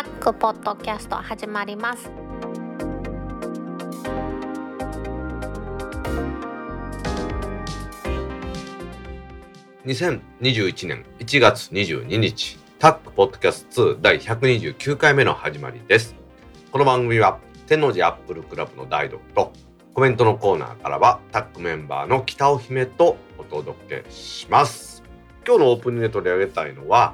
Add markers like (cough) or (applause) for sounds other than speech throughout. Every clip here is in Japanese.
タックポッドキャスト始まります。2021年1月22日タックポッドキャスト2第129回目の始まりです。この番組は天王寺アップルクラブの大読とコメントのコーナーからはタックメンバーの北尾姫とお届けします。今日のオープニングで取り上げたいのは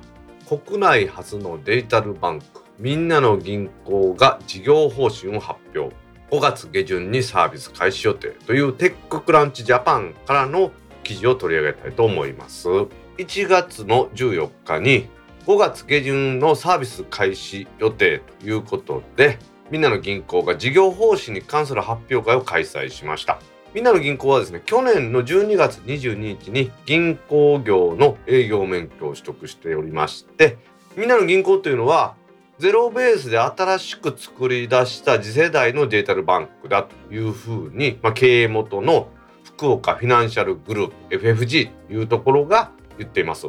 国内初のデジタルバンクみんなの銀行が事業方針を発表。5月下旬にサービス開始予定というテッククランチジャパンからの記事を取り上げたいと思います。1月の14日に5月下旬のサービス開始予定ということでみんなの銀行が事業方針に関する発表会を開催しました。みんなの銀行はですね去年の12月22日に銀行業の営業免許を取得しておりましてみんなの銀行というのはゼロベースで新しく作り出した次世代のデジタルバンクだというふうに、まあ、経営元の福岡フィナンシャルグループ FFG というところが言っています。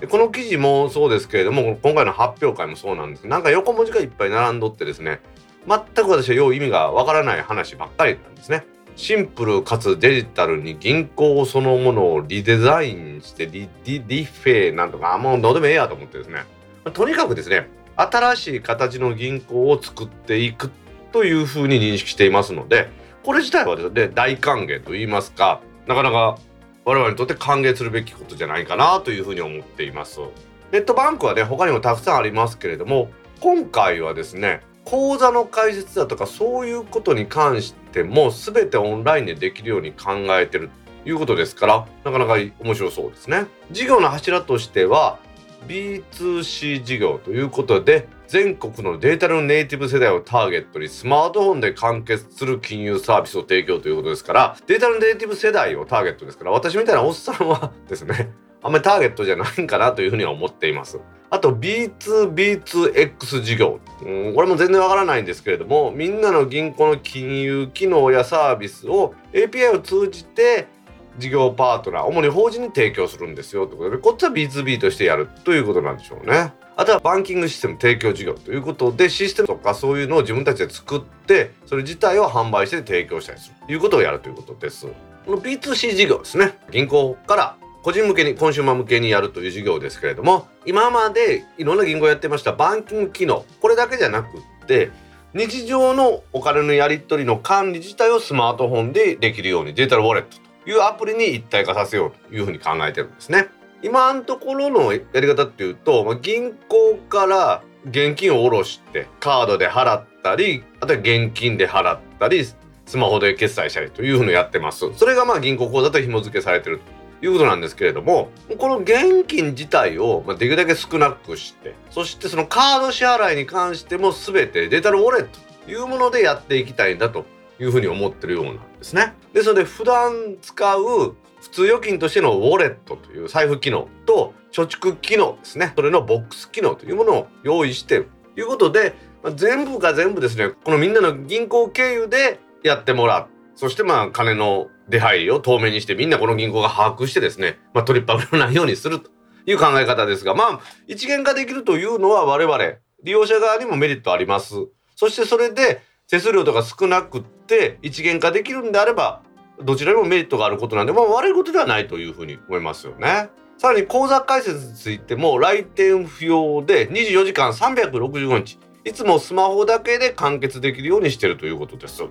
でこの記事もそうですけれども今回の発表会もそうなんですなんか横文字がいっぱい並んどってですね全く私はよう意味がわからない話ばっかりなんですね。シンプルかつデジタルに銀行そのものをリデザインしてリリリフェなんとかもうどうでもええやと思ってですねとにかくですね新しい形の銀行を作っていくというふうに認識していますのでこれ自体はですね大歓迎と言いますかなかなか我々にとって歓迎するべきことじゃないかなというふうに思っています。ネットバンクはね他にもたくさんありますけれども今回はですね口座の開設だとかそういうことに関しても全てオンラインでできるように考えてるということですからなかなか面白そうですね。事業の柱としては B2C 事業ということで全国のデータのネイティブ世代をターゲットにスマートフォンで完結する金融サービスを提供ということですからデータのネイティブ世代をターゲットですから私みたいなおっさんはですねあんまりターゲットじゃないんかなというふうには思っています。あと B2B2X 事業、うん、これも全然わからないんですけれどもみんなの銀行の金融機能やサービスを API を通じて事業パートナー主に法人に提供するんですよということでこっちは B2B としてやるということなんでしょうね。あとはバンキングシステム提供事業ということでシステムとかそういうのを自分たちで作ってそれ自体を販売して提供したりするということをやるということです。この B2C 事業ですね銀行から個人向けにコンシューマー向けにやるという事業ですけれども今までいろんな銀行やってましたバンキング機能これだけじゃなくって日常のお金のやり取りの管理自体をスマートフォンでできるようにデジタルウォレットいうアプリに一体化させようというふうに考えてるんですね。今のところのやり方っていうと銀行から現金を下ろしてカードで払ったりあとは現金で払ったりスマホで決済したりというふうにやってます。それがまあ銀行口座と紐付けされてるということなんですけれどもこの現金自体をできるだけ少なくしてそしてそのカード支払いに関しても全てデジタルウォレットというものでやっていきたいんだというふうに思ってるようなんですね。ですので普段使う普通預金としてのウォレットという財布機能と貯蓄機能ですね。それのボックス機能というものを用意してということで、まあ、全部が全部ですね。このみんなの銀行経由でやってもらう。そしてまあ金の出入りを透明にしてみんなこの銀行が把握してですね、まあ、取りっぱぐらないようにすると。いう考え方ですがまあ一元化できるというのは我々利用者側にもメリットあります。そしてそれで手数料とか少なくって一元化できるんであればどちらにもメリットがあることなんで、まあ、悪いことではないというふうに思いますよね。さらに口座開設についても来店不要で24時間365日いつもスマホだけで完結できるようにしているということです。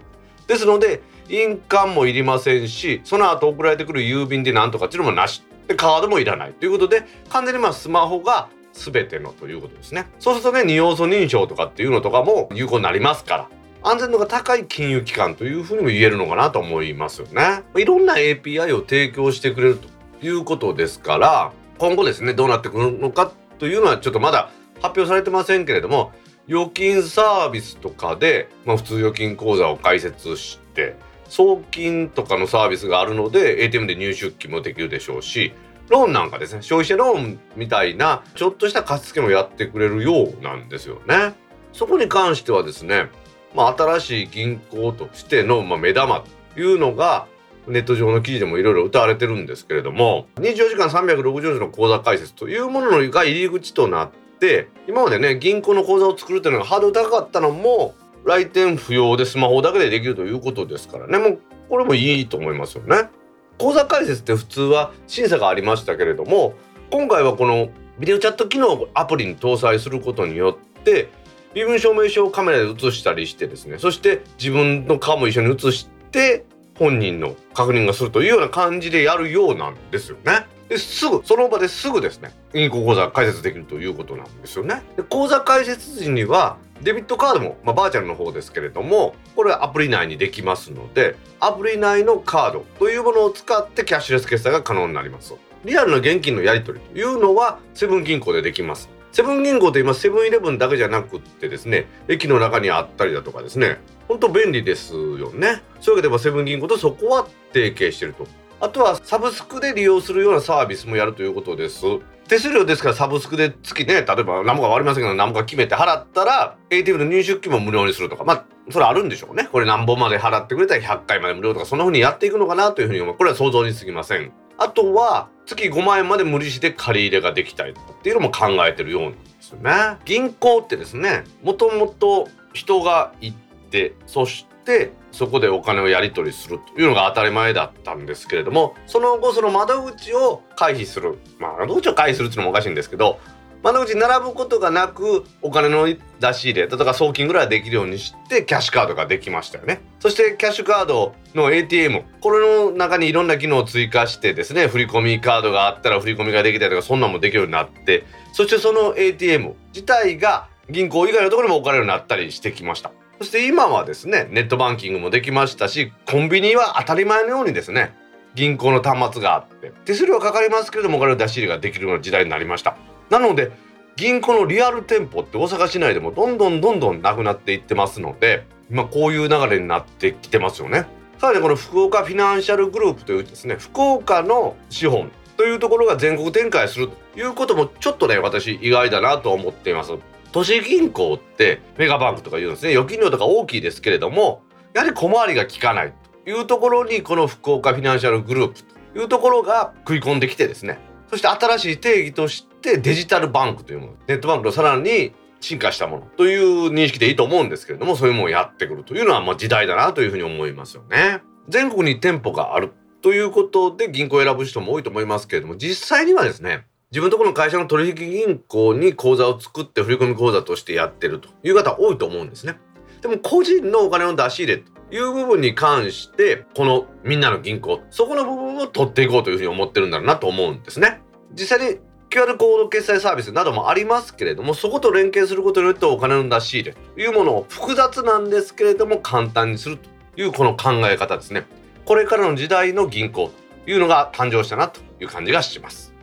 ですので印鑑もいりませんしその後送られてくる郵便でなんとかっていうのもなしでカードもいらないということで完全にまあスマホが全てのということですね。そうするとね二要素認証とかっていうのとかも有効になりますから安全度が高い金融機関というふうにも言えるのかなと思いますよね。いろんな API を提供してくれるということですから今後ですねどうなってくるのかというのはちょっとまだ発表されてませんけれども預金サービスとかで、まあ、普通預金口座を開設して送金とかのサービスがあるので ATM で入出金もできるでしょうしローンなんかですね消費者ローンみたいなちょっとした貸付もやってくれるようなんですよね。そこに関してはですねまあ、新しい銀行としての、まあ、目玉というのがネット上の記事でもいろいろ歌われてるんですけれども24時間360日の口座開設というものが入り口となって今までね銀行の口座を作るっていうのがハードル高かったのも来店不要でスマホだけでできるということですからねもうこれもいいと思いますよね。口座開設って普通は審査がありましたけれども今回はこのビデオチャット機能をアプリに搭載することによって身分証明書をカメラで写したりしてですねそして自分の顔も一緒に写して本人の確認がするというような感じでやるようなんですよね。ですぐその場ですぐですね銀行口座開設できるということなんですよね。で口座開設時にはデビットカードも、まあ、バーチャルの方ですけれどもこれはアプリ内にできますのでアプリ内のカードというものを使ってキャッシュレス決済が可能になりますリアルな現金のやり取りというのはセブン銀行でできますセブン銀行と今セブンイレブンだけじゃなくってですね駅の中にあったりだとかですね。ほんと便利ですよね。そういうわけでセブン銀行とそこは提携してると。あとはサブスクで利用するようなサービスもやるということです。手数料ですからサブスクで月ね例えば何もか割りませんけど何もか決めて払ったら ATM の入出金も無料にするとか。まあそれあるんでしょうね。これ何本まで払ってくれたら100回まで無料とかそんな風にやっていくのかなというふうに思う。これは想像に過ぎません。あとは月5万円まで無利子で借り入れができたりとかっていうのも考えてるようなんですよね。銀行ってですねもともと人が行ってそしてそこでお金をやり取りするというのが当たり前だったんですけれどもその後その窓口を回避する、まあ、窓口を回避するっていうのもおかしいんですけど窓口に並ぶことがなくお金の出し入れ例えば送金ぐらいできるようにしてキャッシュカードができましたよね。そしてキャッシュカードの ATM これの中にいろんな機能を追加してですね振込カードがあったら振り込みができたりとかそんなんもできるようになってそしてその ATM 自体が銀行以外のところにも置かれるようになったりしてきました。そして今はですねネットバンキングもできましたしコンビニは当たり前のようにですね銀行の端末があって手数料かかりますけれどもお金の出し入れができるような時代になりました。なので銀行のリアル店舗って大阪市内でもどんどんどんどんなくなっていってますので今こういう流れになってきてますよね。さらにこの福岡フィナンシャルグループというですね福岡の資本というところが全国展開するということもちょっとね私意外だなと思っています。都市銀行ってメガバンクとか言うんですね。預金量とか大きいですけれどもやはり小回りが利かないというところにこの福岡フィナンシャルグループというところが食い込んできてですね。そして新しい定義としてデジタルバンクというものネットバンクのさらに進化したものという認識でいいと思うんですけれどもそういうものをやってくるというのはまあ時代だなというふうに思いますよね。全国に店舗があるということで銀行を選ぶ人も多いと思いますけれども実際にはですね自分とこの会社の取引銀行に口座を作って振込口座としてやってるという方多いと思うんですね。でも個人のお金の出し入れいう部分に関してこのみんなの銀行そこの部分を取っていこうというふうに思ってるんだろうなと思うんですね。実際に QR コード決済サービスなどもありますけれどもそこと連携することによってお金の出し入れというものを複雑なんですけれども簡単にするというこの考え方ですね。これからの時代の銀行というのが誕生したなという感じがします。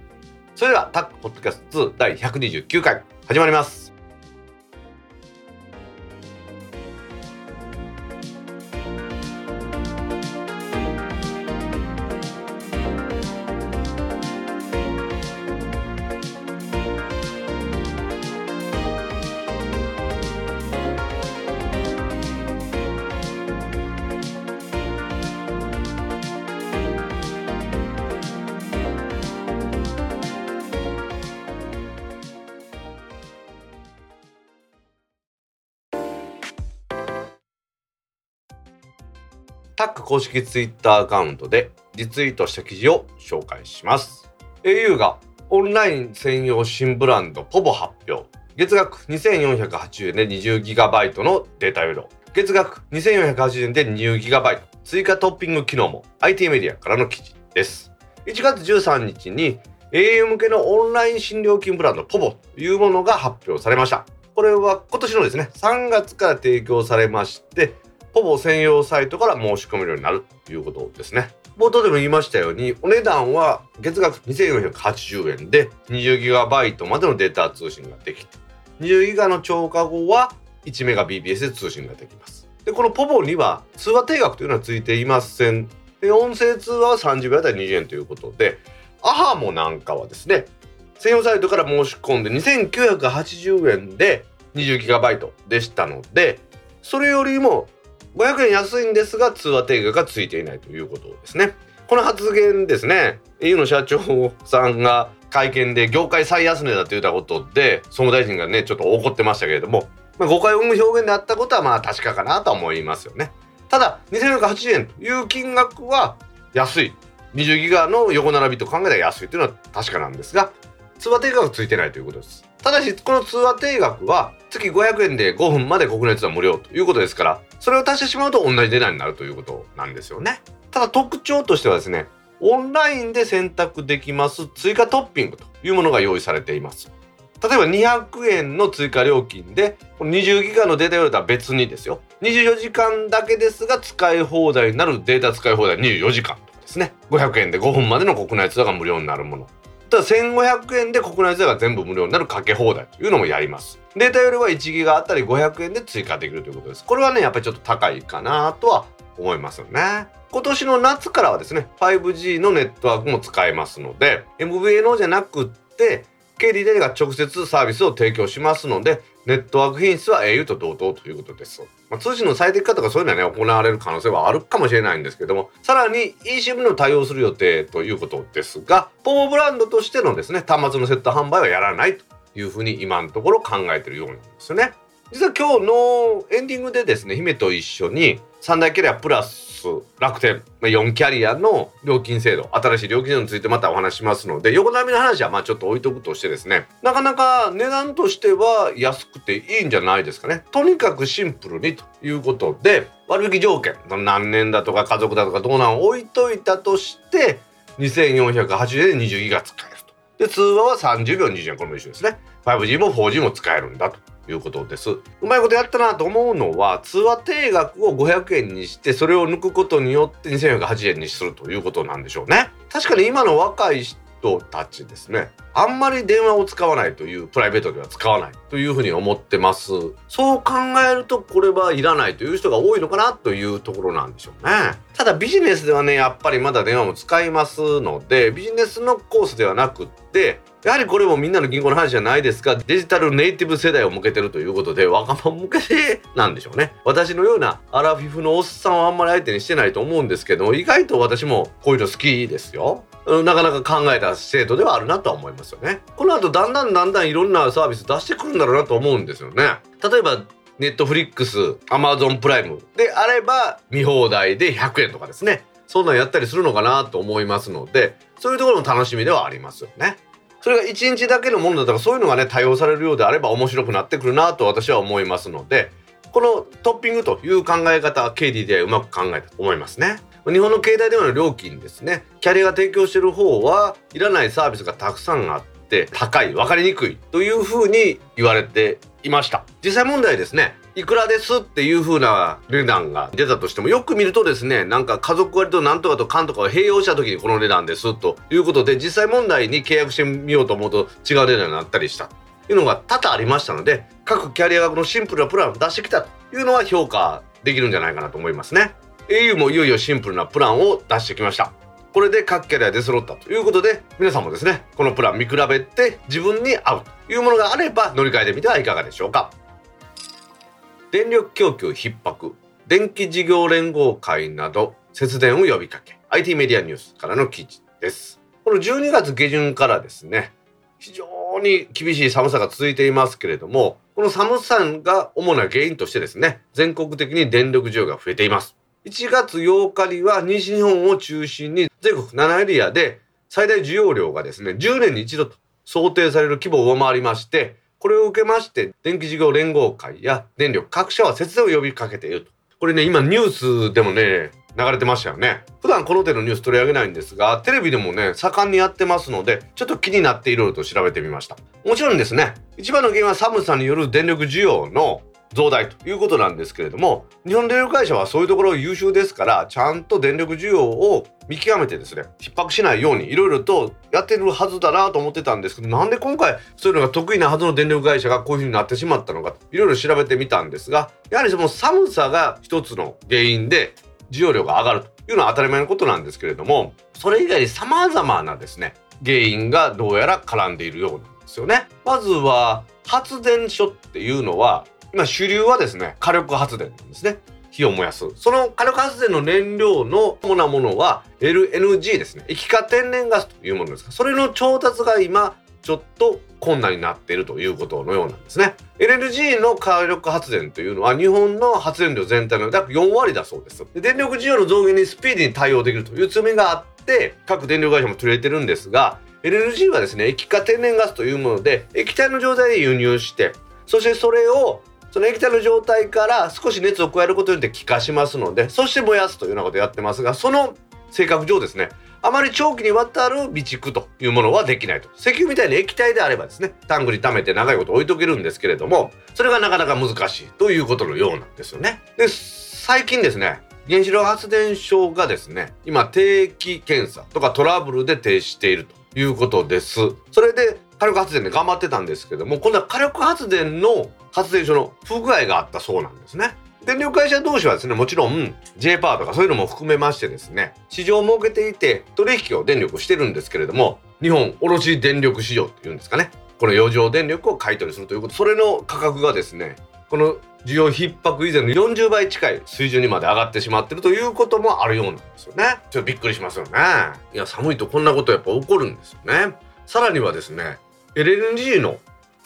それではタックポッドキャスト2第129回始まります公式ツイッターアカウントでリツイートした記事を紹介します。au がオンライン専用新ブランドポボ発表。月額2480円で 20GB のデータ容量月額2480円で 20GB 追加トッピング機能も。IT メディアからの記事です。1月13日に au 向けのオンライン新料金ブランドポボというものが発表されました。これは今年のですね3月から提供されましてほぼ専用サイトから申し込めるようになるということですね。冒頭でも言いましたようにお値段は月額2480円で 20GB までのデータ通信ができて 20GB の超過後は 1Mbps で通信ができます。でこのポボには通話定額というのはついていません。で音声通話は30秒あたり20円ということでアハモなんかはですね専用サイトから申し込んで2980円で 20GB でしたのでそれよりも500円安いんですが通話定額がついていないということですね。この発言ですね au の社長さんが会見で業界最安値だと言ったことで総務大臣がねちょっと怒ってましたけれども、まあ、誤解を生む表現であったことはまあ確かかなと思いますよね。ただ2480円という金額は安い。20ギガの横並びと考えたら安いというのは確かなんですが通話定額がついてないということです。ただしこの通話定額は月500円で5分まで国内通話無料ということですからそれを足してしまうと同じ値段になるということなんですよね。ただ特徴としてはですねオンラインで選択できます追加トッピングというものが用意されています。例えば200円の追加料金で20ギガのデータ容量とは別にですよ。24時間だけですが使い放題になるデータ使い放題24時間ですね。500円で5分までの国内通話が無料になるもの。ただ1500円で国内税が全部無料になるかけ放題というのもやります。データ容量は1ギガあたり500円で追加できるということです。これはねやっぱりちょっと高いかなとは思いますよね。今年の夏からはですね 5G のネットワークも使えますので MVNO じゃなくって KDDI が直接サービスを提供しますのでネットワーク品質は au と同等ということです。まあ、通信の最適化とかそういうのはね、行われる可能性はあるかもしれないんですけども、さらに eSIM の対応する予定ということですが、ポモブランドとしてのですね、端末のセット販売はやらないというふうに今のところ考えているようなんですよね。実は今日のエンディングでですね、姫と一緒に三大キャリアプラス楽天4キャリアの料金制度新しい料金制度についてまたお話しますので横並みの話はまあちょっと置いとくとしてですねなかなか値段としては安くていいんじゃないですかね。とにかくシンプルにということで割引条件何年だとか家族だとかどうなん置いといたとして2480円で20ギガ使えると。で通話は30秒20円これも一緒ですね。5G も 4G も使えるんだと。いうことです。うまいことやったなと思うのは通話定額を500円にしてそれを抜くことによって2480円にするということなんでしょうね。確かに今の若い人たちですね。あんまり電話を使わないというプライベートでは使わないというふうに思ってます。そう考えるとこれはいらないという人が多いのかなというところなんでしょうね。ただビジネスではねやっぱりまだ電話も使いますのでビジネスのコースではなくってやはりこれもみんなの銀行の話じゃないですがデジタルネイティブ世代を向けてるということで若者向けてなんでしょうね。私のようなアラフィフのおっさんをあんまり相手にしてないと思うんですけど意外と私もこういうの好きですよ。なかなか考えた制度ではあるなとは思いますよね。この後だんだんだんだんいろんなサービス出してくるんだろうなと思うんですよね。例えばネットフリックスアマゾンプライムであれば見放題で100円とかですね。そんなんやったりするのかなと思いますのでそういうところも楽しみではありますよね。それが1日だけのものだったらそういうのがね多用されるようであれば面白くなってくるなと私は思いますのでこのトッピングという考え方は KD でうまく考えたと思いますね。日本の携帯電話の料金ですね。キャリアが提供してる方はいらないサービスがたくさんあって高い分かりにくいというふうに言われていました。実際問題ですね。いくらですっていう風な値段が出たとしてもよく見るとですねなんか家族割となんとかとかんとかを併用した時にこの値段ですということで実際問題に契約してみようと思うと違う値段になったりした。というのが多々ありましたので各キャリアがこのシンプルなプランを出してきたというのは評価できるんじゃないかなと思いますね。Au もいよいよシンプルなプランを出してきました。これで各キャリア出揃ったということで皆さんもですねこのプラン見比べて自分に合うというものがあれば乗り換えてみてはいかがでしょうか。電力供給逼迫電気事業連合会など節電を呼びかけ IT メディアニュースからの記事です。この12月下旬からですね非常に厳しい寒さが続いていますけれどもこの寒さが主な原因としてですね全国的に電力需要が増えています。1月8日には西日本を中心に全国7エリアで最大需要量がですね10年に一度と想定される規模を上回りましてこれを受けまして電気事業連合会や電力各社は節電を呼びかけていると。これね今ニュースでもね流れてましたよね。普段この手のニュース取り上げないんですがテレビでもね盛んにやってますのでちょっと気になっていろいろと調べてみました。もちろんですね一番の原因は寒さによる電力需要の増大ということなんですけれども日本電力会社はそういうところ優秀ですからちゃんと電力需要を見極めてですね逼迫しないようにいろいろとやってるはずだなと思ってたんですけどなんで今回そういうのが得意なはずの電力会社がこういうふうになってしまったのかいろいろ調べてみたんですがやはりその寒さが一つの原因で需要量が上がるというのは当たり前のことなんですけれどもそれ以外に様々なですね原因がどうやら絡んでいるようなんですよね。まずは発電所っていうのは今主流はですね火力発電なんですね。火を燃やす。その火力発電の燃料の主なものは LNG ですね。液化天然ガスというものですがそれの調達が今ちょっと困難になっているということのようなんですね。LNG の火力発電というのは日本の発電量全体の約4割だそうです。電力需要の増減にスピーディーに対応できるという強みがあって各電力会社も取れてるんですが LNG はですね液化天然ガスというもので液体の状態で輸入してそしてそれをその液体の状態から少し熱を加えることによって気化しますのでそして燃やすというようなことをやってますがその性格上ですねあまり長期にわたる備蓄というものはできないと。石油みたいに液体であればですねタンクに溜めて長いこと置いとけるんですけれどもそれがなかなか難しいということのようなんですよね。で最近ですね原子力発電所がですね今定期検査とかトラブルで停止しているということです。それで火力発電で頑張ってたんですけども今度は火力発電の発電所の不具合があったそうなんですね。電力会社同士はですねもちろん J パーとかそういうのも含めましてですね市場を設けていて取引を電力してるんですけれども日本卸電力市場っていうんですかねこの余剰電力を買い取りするということそれの価格がですねこの需要逼迫以前の40倍近い水準にまで上がってしまってるということもあるようなんですよね。ちょっとびっくりしますよね。いや寒いとこんなことやっぱ起こるんですよね。さらにはですね LNG の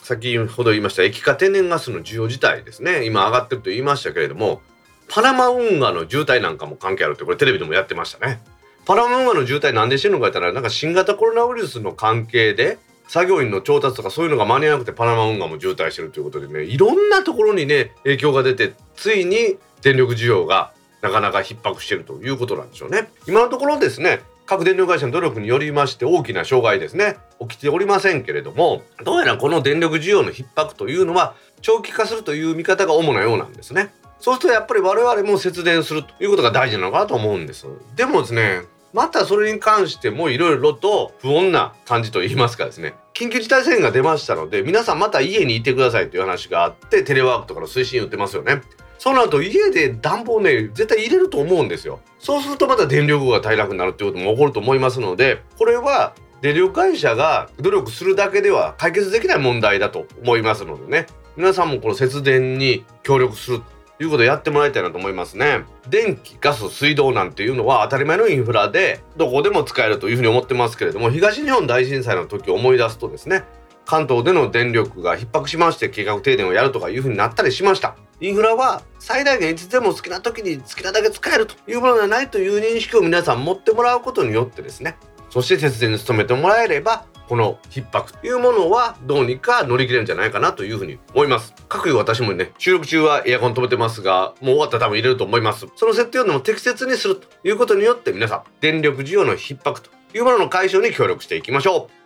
先ほど言いました液化天然ガスの需要自体ですね。今上がってると言いましたけれどもパナマ運河の渋滞なんかも関係あるってこれテレビでもやってましたね。パナマ運河の渋滞なんでしてるのか言ったらなんか新型コロナウイルスの関係で作業員の調達とかそういうのが間に合わなくてパナマ運河も渋滞してるということでねいろんなところにね影響が出てついに電力需要がなかなか逼迫してるということなんでしょうね。今のところですね各電力会社の努力によりまして大きな障害ですね。起きておりませんけれどもどうやらこの電力需要の逼迫というのは長期化するという見方が主なようなんですね。そうするとやっぱり我々も節電するということが大事なのかなと思うんです。でもですねまたそれに関してもいろいろと不穏な感じといいますかですね。緊急事態宣言が出ましたので皆さんまた家にいてくださいという話があってテレワークとかの推進言ってますよね。そうなると家で暖房ね絶対入れると思うんですよ。そうするとまた電力が足りなくなるっていうことも起こると思いますのでこれは電力会社が努力するだけでは解決できない問題だと思いますのでね。皆さんもこの節電に協力するということをやってもらいたいなと思いますね。電気ガス水道なんていうのは当たり前のインフラでどこでも使えるというふうに思ってますけれども東日本大震災の時を思い出すとですね関東での電力が逼迫しまして計画停電をやるとかいうふうになったりしました。インフラは最大限いつでも好きな時に好きなだけ使えるというものではないという認識を皆さん持ってもらうことによってですねそして節電に努めてもらえればこの逼迫というものはどうにか乗り切れるんじゃないかなというふうに思います。各有私もね収録中はエアコン止めてますがもう終わったら多分入れると思います。その設定をでも適切にするということによって皆さん電力需要の逼迫というものの解消に協力していきましょう。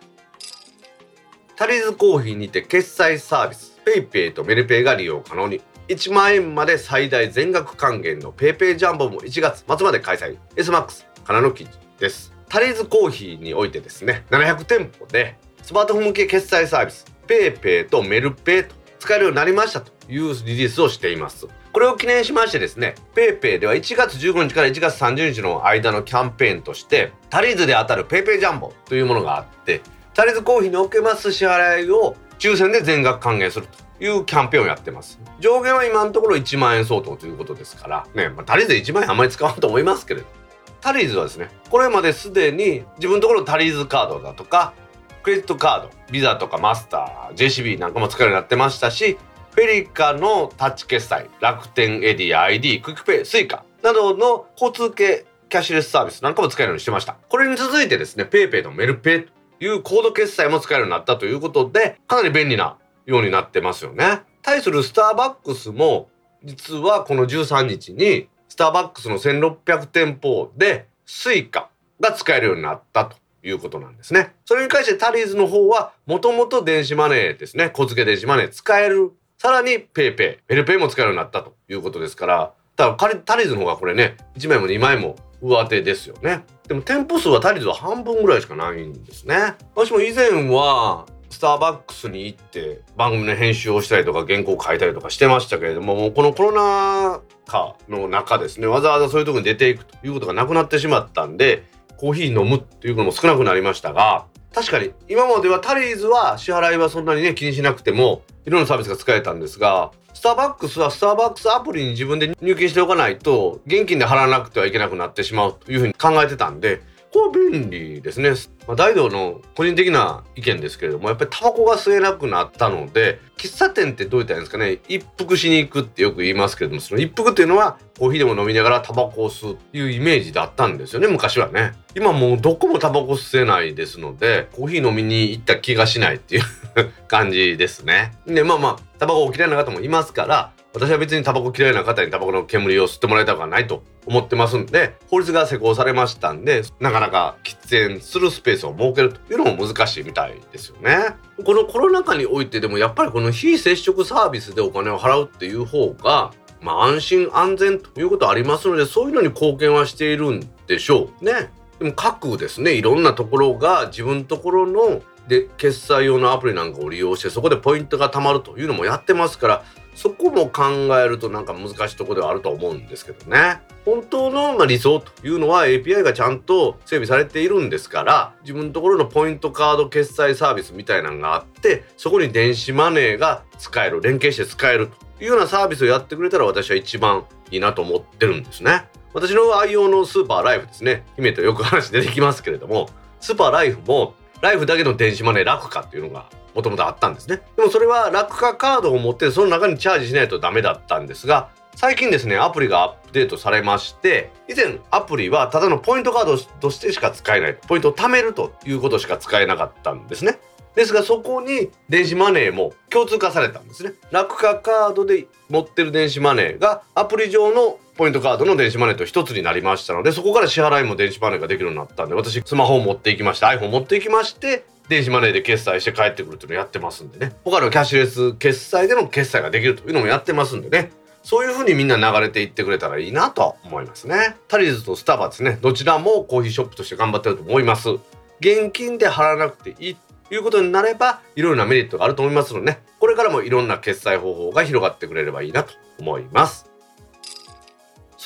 タリーズコーヒーにて決済サービス PayPay とメルペイが利用可能に。1万円まで最大全額還元の PayPay ジャンボも1月末まで開催。SMAX からの記事です。タリーズコーヒーにおいてですね700店舗でスマートフォン向け決済サービス PayPay とメルペイと使えるようになりましたというリリースをしています。これを記念しましてですね PayPay では1月15日から1月30日の間のキャンペーンとしてタリーズで当たる PayPay ジャンボというものがあってタリーズコーヒーにおけます支払いを抽選で全額還元するというキャンペーンをやってます。上限は今のところ1万円相当ということですから、ね、まあ、タリーズ1万円あんまり使わんと思いますけれど、タリーズはですね、これまですでに自分のところタリーズカードだとか、クレジットカード、ビザとかマスター、JCB なんかも使えるようになってましたし、フェリカのタッチ決済、楽天エディ、 iD、クイックペイ、スイカなどの交通系キャッシュレスサービスなんかも使えるようにしてました。これに続いてですね、PayPay とメルペイいうコード決済も使えるようになったということで、かなり便利なようになってますよね。対するスターバックスも実はこの13日にスターバックスの1600店舗でスイカが使えるようになったということなんですね。それに関してタリーズの方はもともと電子マネーですね。交通系電子マネー使える。さらに PayPay、メルペイも使えるようになったということですから、だからタリーズの方がこれね、1枚も2枚も上手ですよね。でも店舗数はタリーズは半分ぐらいしかないんですね。私も以前はスターバックスに行って番組の編集をしたりとか原稿を書いたりとかしてましたけれどももうこのコロナ禍の中ですねわざわざそういうとこに出ていくということがなくなってしまったんでコーヒー飲むっていうのも少なくなりましたが確かに今まではタリーズは支払いはそんなにね気にしなくてもいろんなサービスが使えたんですがスターバックスはスターバックスアプリに自分で入金しておかないと現金で払わなくてはいけなくなってしまうというふうに考えてたんでこれ便利ですね。まあ、大道の個人的な意見ですけれども、やっぱりタバコが吸えなくなったので、喫茶店ってどういったらいいんですかね、一服しに行くってよく言いますけれども、その一服っていうのはコーヒーでも飲みながらタバコを吸うっていうイメージだったんですよね、昔はね。今もうどこもタバコ吸えないですので、コーヒー飲みに行った気がしないっていう (laughs) 感じですね。で、まあまあ、タバコを嫌いな方もいますから、私は別にタバコ嫌いな方にタバコの煙を吸ってもらいたくはないと思ってますんで法律が施行されましたんでなかなか喫煙するスペースを設けるというのも難しいみたいですよね。このコロナ禍においてでもやっぱりこの非接触サービスでお金を払うっていう方がまあ安心安全ということありますのでそういうのに貢献はしているんでしょうね。でも各ですねいろんなところが自分のところので決済用のアプリなんかを利用してそこでポイントが貯まるというのもやってますからそこも考えるとなんか難しいとこではあると思うんですけどね。本当のま理想というのは API がちゃんと整備されているんですから自分のところのポイントカード決済サービスみたいなのがあってそこに電子マネーが使える連携して使えるというようなサービスをやってくれたら私は一番いいなと思ってるんですね。私の愛用のスーパーライフですね姫とよく話出てきますけれどもスーパーライフもライフだけの電子マネー楽かっていうのがもともとあったんですね。でもそれは楽化カードを持ってその中にチャージしないとダメだったんですが、最近ですね、アプリがアップデートされまして、以前アプリはただのポイントカードとしてしか使えない。ポイントを貯めるということしか使えなかったんですね。ですがそこに電子マネーも共通化されたんですね。楽化カードで持ってる電子マネーがアプリ上のポイントカードの電子マネーと一つになりましたのでそこから支払いも電子マネーができるようになったんで私スマホを持っていきまして iPhone 持っていきまして電子マネーで決済して帰ってくるっていうのをやってますんでね。他のキャッシュレス決済での決済ができるというのもやってますんでね。そういう風にみんな流れていってくれたらいいなと思いますね。タリーズとスタバですね。どちらもコーヒーショップとして頑張ってると思います。現金で払わなくていいということになればいろいろなメリットがあると思いますのでね。これからもいろんな決済方法が広がってくれればいいなと思います。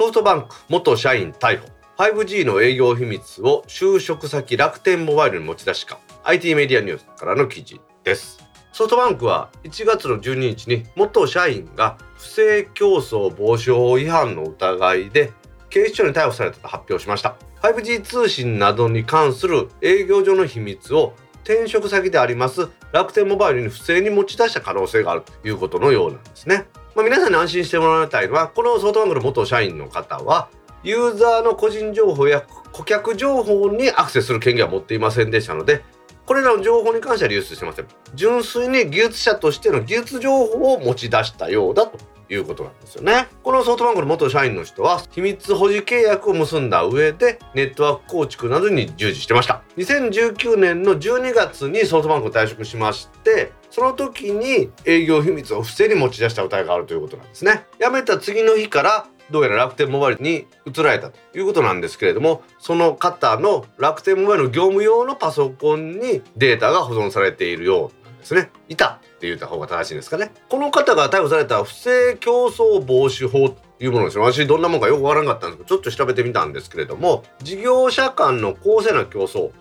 ソフトバンク元社員逮捕。5G の営業秘密を就職先楽天モバイルに持ち出しか。IT メディアニュースからの記事です。ソフトバンクは1月の12日に元社員が不正競争防止法違反の疑いで警視庁に逮捕されたと発表しました。5G 通信などに関する営業上の秘密を転職先であります楽天モバイルに不正に持ち出した可能性があるということのようなんですね、まあ、皆さんに安心してもらいたいのはこのソフトバンクの元社員の方はユーザーの個人情報や顧客情報にアクセスする権限は持っていませんでしたのでこれらの情報に関しては流出してません。純粋に技術者としての技術情報を持ち出したようだということなんですよね。このソフトバンクの元社員の人は秘密保持契約を結んだ上でネットワーク構築などに従事してました。2019年の12月にソフトバンクを退職しましてその時に営業秘密を不正に持ち出した疑いがあるということなんですね。辞めた次の日からどうやら楽天モバイルに移られたということなんですけれどもその方の楽天モバイルの業務用のパソコンにデータが保存されているようなんですね。いたって言った方が正しいんですかね。この方が逮捕された不正競争防止法というものですよ私どんなもんかよくわからなかったんですけどちょっと調べてみたんですけれども事業者間の公正な競争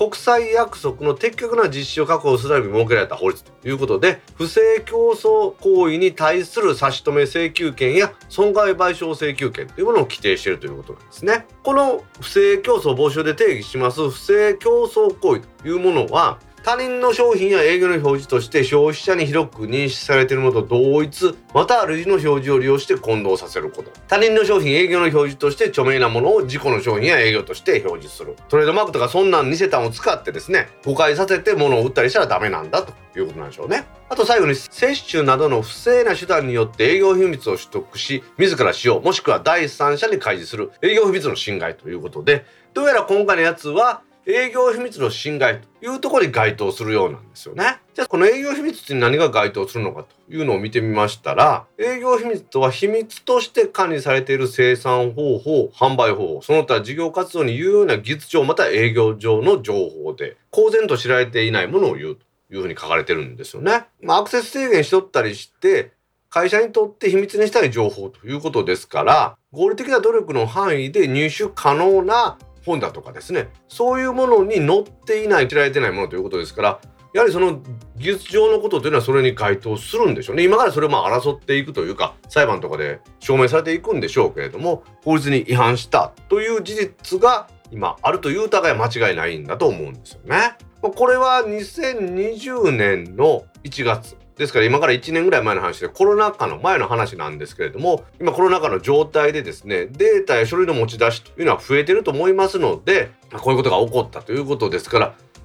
国際約束の的確な実施を確保するために設けられた法律ということで不正競争行為に対する差し止め請求権や損害賠償請求権というものを規定しているということなんですね。この不正競争防止法で定義します不正競争行為というものは他人の商品や営業の表示として消費者に広く認識されているものと同一または類似の表示を利用して混同させること。他人の商品営業の表示として著名なものを自己の商品や営業として表示する。トレードマークとかそんなん似せたんを使ってですね誤解させて物を売ったりしたらダメなんだということなんでしょうね。あと最後に接種などの不正な手段によって営業秘密を取得し自ら使用もしくは第三者に開示する営業秘密の侵害ということでどうやら今回のやつは営業秘密の侵害というところに該当するようなんですよね。じゃあこの営業秘密って何が該当するのかというのを見てみましたら営業秘密とは秘密として管理されている生産方法販売方法その他事業活動に有用な技術上また営業上の情報で公然と知られていないものを言うというふうに書かれてるんですよね。まあ、アクセス制限しとったりして会社にとって秘密にしたい情報ということですから合理的な努力の範囲で入手可能な本だとかですねそういうものに載っていない知られてないものということですからやはりその技術上のことというのはそれに該当するんでしょうね今からそれをまあ争っていくというか裁判とかで証明されていくんでしょうけれども法律に違反したという事実が今あるという疑いは間違いないんだと思うんですよね。これは2020年の1月ですから今から1年ぐらい前の話でコロナ禍の前の話なんですけれども今コロナ禍の状態でですねデータや書類の持ち出しというのは増えてると思いますのでこういうことが起こったということですか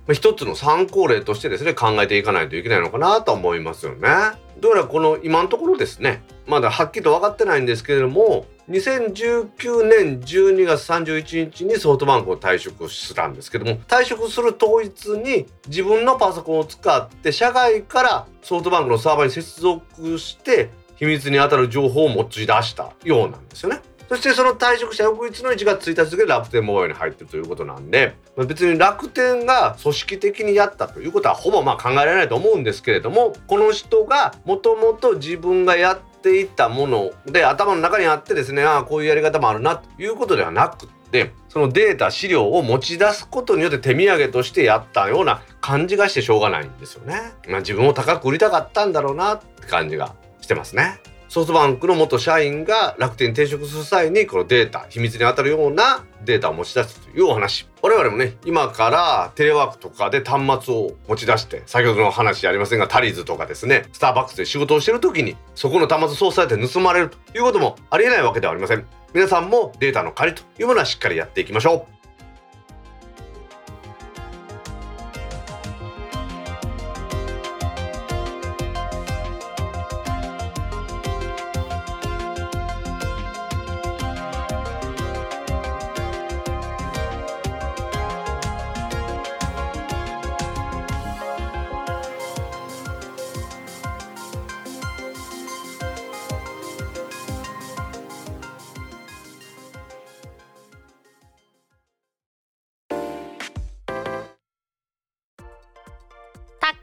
ら一つの参考例としてですね考えていかないといけないのかなと思いますよね。どうやらこの今のところですねまだはっきりと分かってないんですけれども2019年12月31日にソフトバンクを退職したんですけども退職する当日に自分のパソコンを使って社外からソフトバンクのサーバーに接続して秘密にあたる情報を持ち出したようなんですよね。そしてその退職した翌日の1月1日で楽天モバイルに入ってるということなんで、別に楽天が組織的にやったということはほぼまあ考えられないと思うんですけれどもこの人がもともと自分がやっていたもので頭の中にあってですねああこういうやり方もあるなということではなくてそのデータ資料を持ち出すことによって手土産としてやったような感じがしてしょうがないんですよね。まあ、自分を高く売りたかったんだろうなって感じがしてますね。ソフトバンクの元社員が楽天に転職する際にこのデータ秘密に当たるようなデータを持ち出すというお話。我々もね今からテレワークとかで端末を持ち出して先ほどの話ありませんがタリーズとかですねスターバックスで仕事をしてる時にそこの端末操作されて盗まれるということもありえないわけではありません。皆さんもデータの借りというものはしっかりやっていきましょう。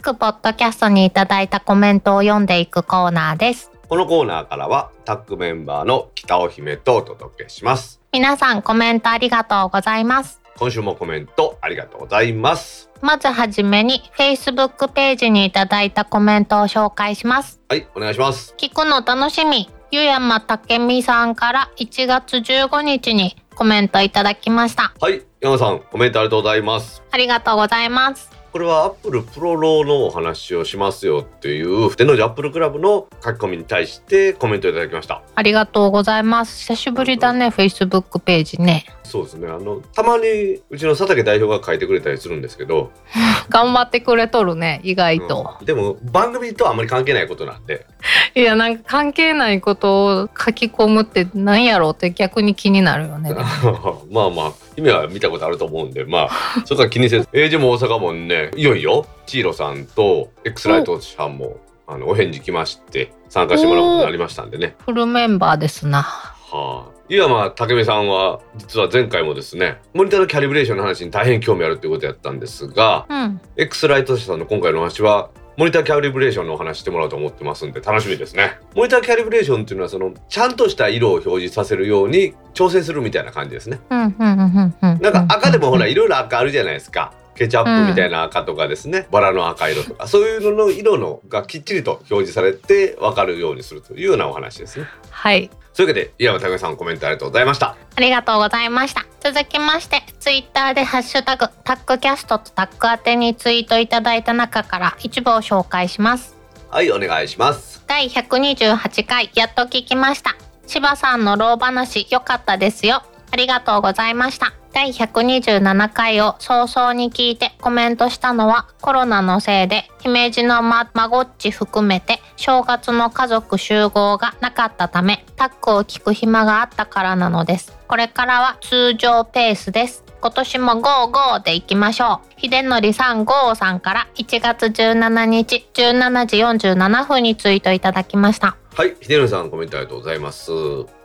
タックポッドキャストにいただいたコメントを読んでいくコーナーです。このコーナーからはタッグメンバーの北尾姫とお届けします皆さんコメントありがとうございます。今週もコメントありがとうございますまずはじめに Facebook ページにいただいたコメントを紹介します。はいお願いします聞くの楽しみ。湯山武美さんから1月15日にコメントいただきました。はい山さんコメントありがとうございますありがとうございます。これはアップルプロローのお話をしますよっていう天王寺アップルクラブの書き込みに対してコメントいただきましたありがとうございます。久しぶりだね、Facebook ページね。そうですね。あのたまにうちの佐竹代表が書いてくれたりするんですけど、(laughs) 頑張ってくれとるね、意外と。うん。でも番組とはあまり関係ないことなんで。(laughs) いや、なんか関係ないことを書き込むって何やろうって逆に気になるよね。(laughs) まあまあ姫は見たことあると思うんで。まあそこは気にせず。えー、でも大阪もねいよいよチーロさんと X ライトさんもあのお返事来まして参加してもらうことになりましたんでね。フルメンバーですな。はあ、井山武美さんは実は前回もですねモニターのキャリブレーションの話に大変興味あるということやったんですがうん。X ライトさんの今回のお話はモニターキャリブレーションのお話してもらおうと思ってますんで楽しみですねモニターキャリブレーションっていうのはそのちゃんとした色を表示させるように調整するみたいな感じですね。なんか赤でもほらいろいろ赤あるじゃないですかケチャップみたいな赤とかですね、バラの赤色とかそういうのの色のがきっちりと表示されて分かるようにするというようなお話ですねはい。そういうわけで井山武美さんコメントありがとうございましたありがとうございました。続きまして、ツイッターでハッシュタグ、タックキャストとタック宛てにツイートいただいた中から一部を紹介します。はいお願いします第128回、やっと聞きました。柴さんの老話、良かったですよ。ありがとうございました。第127回を早々に聞いてコメントしたのはコロナのせいで姫路のま孫っち含めて正月の家族集合がなかったためタックを聞く暇があったからなのです。これからは通常ペースです。今年もゴーゴーでいきましょう。秀則さんゴーさんから1月17日17時47分にツイートいただきました。はい秀則さんコメントありがとうございます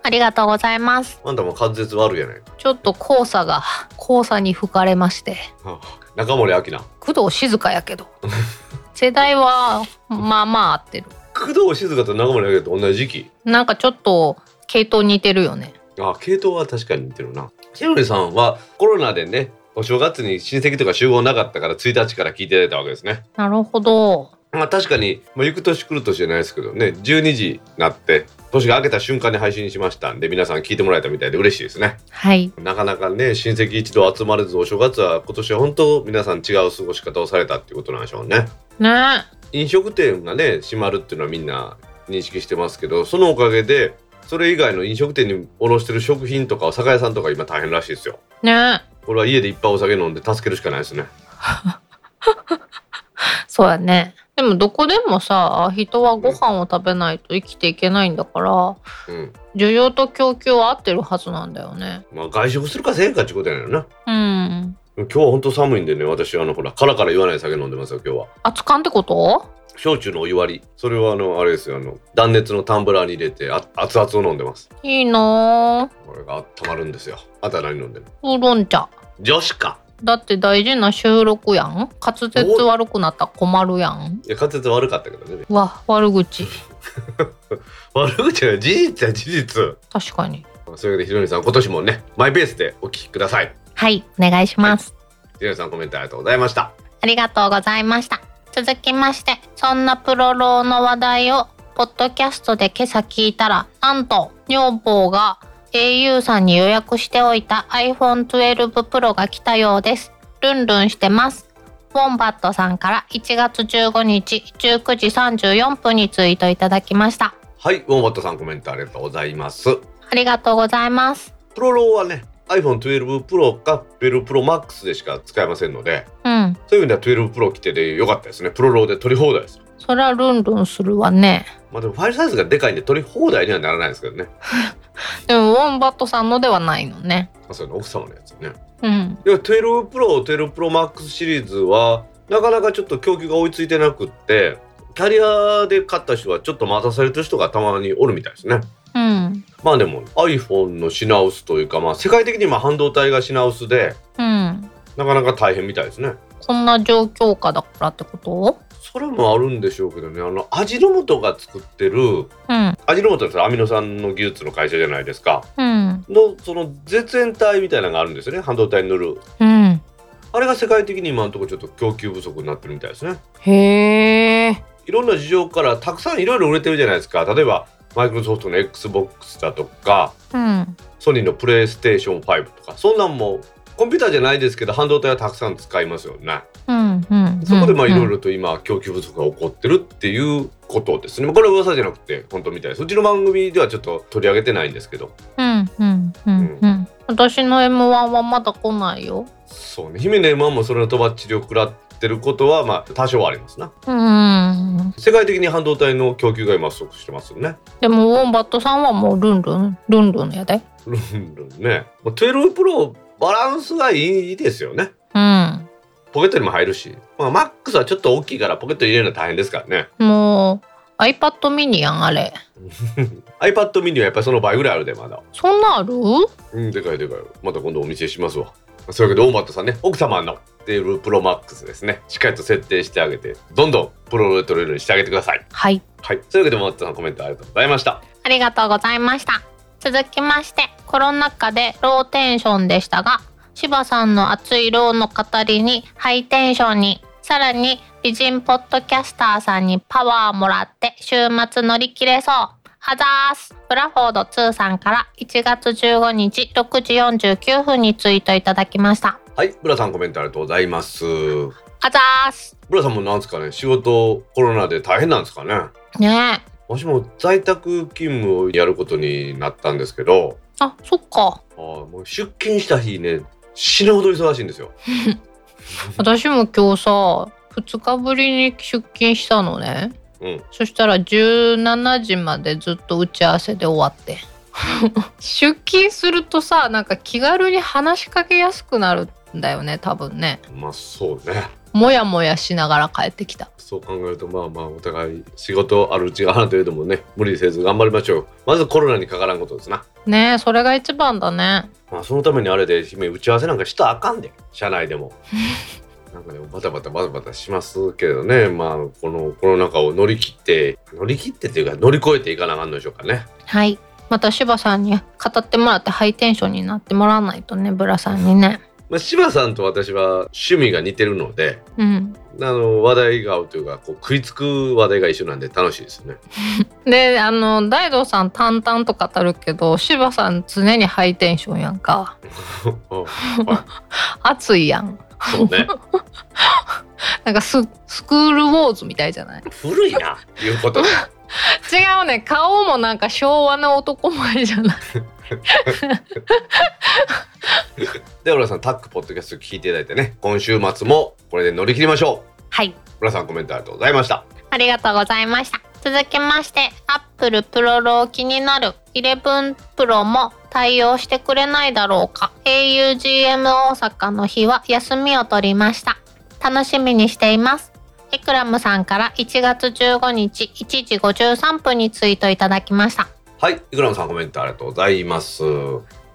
ありがとうございます。あんたも滑舌悪いやないか。ちょっと黄砂が黄砂に吹かれまして。はあ。中森明菜。工藤静香やけど。世代はまあまあ合ってる。工藤静香と中森明菜と同じ時期？なんかちょっと系統似てるよね。あ系統は確かに似てるな。秀則さんはコロナでねお正月に親戚とか集合なかったから1日から聞いていただいたわけですね。なるほど。まあ確かに、まあ、行く年来る年じゃないですけどね12時になって年が明けた瞬間に配信しましたんで皆さん聞いてもらえたみたいで嬉しいですね。はい。なかなかね親戚一同集まれずお正月は今年は本当皆さん違う過ごし方をされたっていうことなんでしょうね。ね。飲食店がね閉まるっていうのはみんな認識してますけどそのおかげでそれ以外の飲食店に卸してる食品とかお酒屋さんとか今大変らしいですよ。ね。これは家でいっぱいお酒飲んで助けるしかないですね。(laughs) そうやね。でもどこでもさ、人はご飯を食べないと生きていけないんだから、うん需要と供給は合ってるはずなんだよね。まあ外食するかせんかってことやよな。うん。今日は本当寒いんでね私あのほらカラカラ言わない酒飲んでますよ今日は。熱燗ってこと？焼酎のお湯割り。それはあのあれですよあの断熱のタンブラーに入れてあ熱々を飲んでます。いいなぁ。これが温まるんですよ。あとは何飲んでるウーロン茶。女子かだって大事な収録やん？滑舌悪くなったら困るやん。いや滑舌悪かったけどねわ、悪口。(laughs) 悪口は事実や事実確かに。そういうわけでひろみさん今年もねマイペースでお聞きくださいはい、お願いします。ひろみさんコメントありがとうございましたありがとうございました。続きまして、そんなプロローの話題を、ポッドキャストで今朝聞いたら、なんと、女房が au さんに予約しておいた iPhone 12 Pro が来たようです。ルンルンしてます。ウォンバットさんから1月15日19時34分にツイートいただきました。はいウォーマットさんコメントありがとうございますありがとうございます。プロローはね iPhone12 Pro か12 Pro Max でしか使えませんのでうん。そういう意味では12 Pro 来てでよかったですねプロローで取り放題ですよそりゃルンルンするわね。まあでもファイルサイズがでかいんで取り放題にはならないですけどね。(laughs) でもウォンバットさんのではないのね。まあ、それの奥様のやつね。うん。いや、12 Pro、12 Pro Max シリーズは、なかなかちょっと供給が追いついてなくって、キャリアで買った人はちょっと待たされてる人がたまにおるみたいですね。うん。まあでも iPhone の品薄というか、まあ世界的に今半導体が品薄で、うん。なかなか大変みたいですね。こんな状況下だからってこと？それもあるんでしょうけどね、あの、味の素が作ってる、うん。味の素ってアミノ酸の技術の会社じゃないですか。うん。の、その絶縁体みたいなのがあるんですよね、半導体に塗る。うん。あれが世界的に今のところちょっと供給不足になってるみたいですね。へえ。いろんな事情からたくさんいろいろ売れてるじゃないですか。例えば、マイクロソフトの XBOX だとか、うん。ソニーのプレイステーション5とか、そんなんもコンピューターじゃないですけど、半導体はたくさん使いますよね。うん。うん。そこでまあいろいろ。ろと今、供給不足が起こってるっていうことですね。これは噂じゃなくて、本当みたいです。うちの番組ではちょっと取り上げてないんですけど、うん。うん。うん。うん。私の M1 はまだ来ないよ。そうね、姫の M1 もそれのとばっちりを食らってることは、まあ多少はありますな。うん。世界的に半導体の供給が今不足してますよね。でもウォンバットさんはもうルンルン、ルンルンやで。ルンルンね。もう12 Pro バランスがいいですよね。うん。ポケットにも入るし。まあ MAX はちょっと大きいからポケットに入れるのは大変ですからね。もう iPad mini やんあれ。(laughs) iPad mini はやっぱりその倍ぐらいあるで、まだ。そんなある？うん、でかいでかい。また今度お見せしますわ。そういうわけで、大マットさんね、奥様の12 Pro Max ですね。しっかりと設定してあげて、どんどんプロレトレールにしてあげてください。はい。はい。そういうわけで、マットさんコメントありがとうございました。ありがとうございました。続きまして、コロナ禍でローテンションでしたが、柴さんの熱いローの語りにハイテンションに、さらに美人ポッドキャスターさんにパワーもらって週末乗り切れそう。あざーす。ブラフォード2さんから1月15日6時49分にツイートいただきました。はい。ブラさんコメントありがとうございます。あざーす。ブラさんもなんですかね、仕事コロナで大変なんですかね。ねえ。私も在宅勤務をやることになったんですけど、あ、そっか。あーもう出勤した日ね、死ぬほど忙しいんですよ。(laughs) 私も今日さ、2日ぶりに出勤したのね。うん。そしたら17時までずっと打ち合わせで終わって。(laughs) 出勤するとさ、なんか気軽に話しかけやすくなるんだよね、多分ね。まあそうね。もやもやしながら帰ってきた。そう考えるとまあまあお互い仕事あるうちがあるというのもね無理せず頑張りましょうまずコロナにかからんことですなねえ、それが一番だね。まあそのためにあれで姫打ち合わせなんかしたらあかんで社内でも (laughs) なんかねバタバタバタバタしますけどねまあこのコロナ禍を乗り切って乗り切ってっていうか乗り越えていかなあかんのでしょうかねはい。また柴さんに語ってもらってハイテンションになってもらわないとね、ブラさんにね。まあ、柴さんと私は趣味が似てるのでうん。あの話題が合うというかこう食いつく話題が一緒なんで楽しいですよね。(laughs) で、あの、大道さん淡々と語るけど、柴さん常にハイテンションやんか。(laughs) 熱いやん。そうね (laughs) なんかススクールウォーズみたいじゃない？古いないうことで違うね。顔もなんか昭和の男前じゃない？で浦さんタックポッドキャスト聞いていただいてね今週末もこれで乗り切りましょはい。う浦さんコメントありがとうございましたありがとうございました。続きまして、Apple Pro ロー気になる11 Pro も対応してくれないだろうか。augm 大阪の日は休みを取りました。楽しみにしています。エクラムさんから1月15日1時53分にツイートいただきました。はいイクラムさんコメントありがとうございます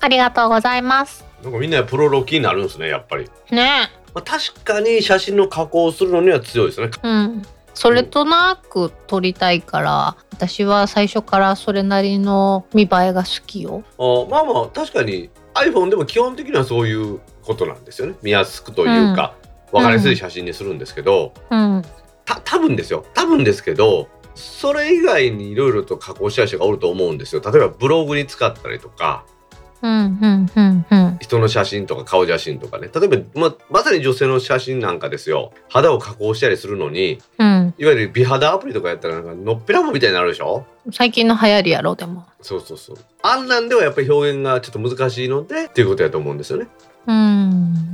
ありがとうございます。なんかみんなプロロ気になるんですねやっぱり、ねまあ、確かに写真の加工をするのには強いですねえ。うん。それとなく撮りたいから、私は最初からそれなりの見栄えが好きよ。あまあまあ確かに iPhone でも基本的にはそういうことなんですよね見やすくというか、分かりやすい写真にするんですけど、うん。た多分ですよ多分ですけどそれ以外にいろいろと加工したい人がおると思うんですよ例えばブログに使ったりとかうん、うん、うん、うん。人の写真とか顔写真とかね例えばままさに女性の写真なんかですよ肌を加工したりするのにうん。いわゆる美肌アプリとかやったらなんかのっぺらぼうみたいになるでしょ？最近の流行りやろ、でも。そうそうそうあんなんではやっぱり表現がちょっと難しいのでっていうことやと思うんですよね。うん。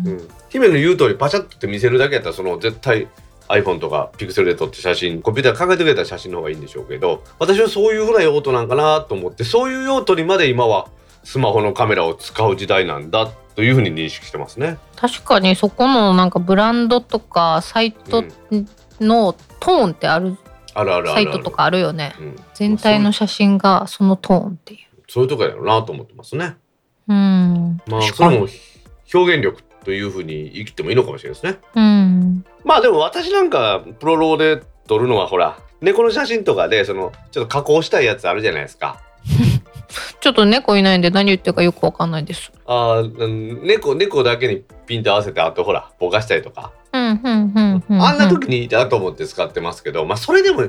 うん、姫の言う通りパチャッって見せるだけやったらその絶対 iPhone とかピクセルで撮って写真コンピューター考えてくれた写真の方がいいんでしょうけど私はそういうふうな用途なんかなと思ってそういう用途にまで今はスマホのカメラを使う時代なんだというふうに認識してますね。確かにそこのなんかブランドとかサイトのトーンってある、あるあるあるサイトとかあるよね。うん、全体の写真がそのトーンっていう。そういうとこやろうなと思ってますね。うん。まあそれも表現力というふうに生きてもいいのかもしれないですね。うん。まあでも私なんかプロローで撮るのはほら猫の写真とかでそのちょっと加工したいやつあるじゃないですか。(laughs) ちょっと猫いないんで何言ってるかよくわかんないです。あーうん猫猫だけにピント合わせてあとほらぼかしたりとか、うん、うん、うん、うん。あんな時にいいなと思って使ってますけどまあそれでも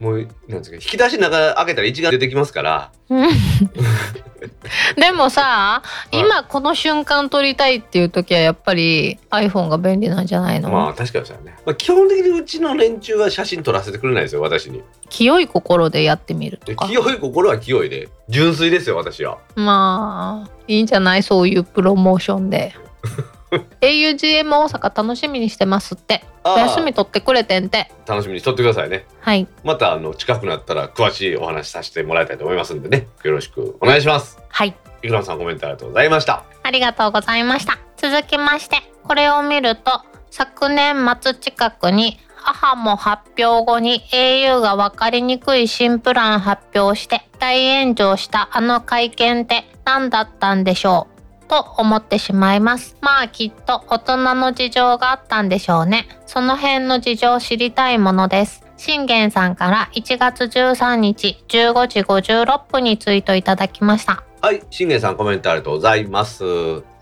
もうなんですか引き出しの中開けたら一眼出てきますから。うん。(laughs) でもさ、い。今この瞬間撮りたいっていう時はやっぱり iPhone が便利なんじゃないの、まあ確かにそうだね、まあ、基本的にうちの連中は写真撮らせてくれないですよ私に。清い心でやってみるとか。で清い心は清いで純粋ですよ私は。まあ、いいんじゃない？そういうプロモーションで。(laughs) augm 大阪楽しみにしてますって。あーお休み取ってくれてんて。楽しみにしとってくださいねはい。またあの近くなったら詳しいお話しさせてもらいたいと思いますんでねよろしくお願いしますはい。いくらさんコメントありがとうございましたありがとうございました。続きまして、これを見ると、昨年末近くに、母も発表後に au が分かりにくい新プラン発表して大炎上したあの会見って何だったんでしょうと思ってしまいます。まあきっと大人の事情があったんでしょうね。その辺の事情を知りたいものです。信玄さんから1月13日15時56分にツイートいただきました。はい信玄さんコメントありがとうございます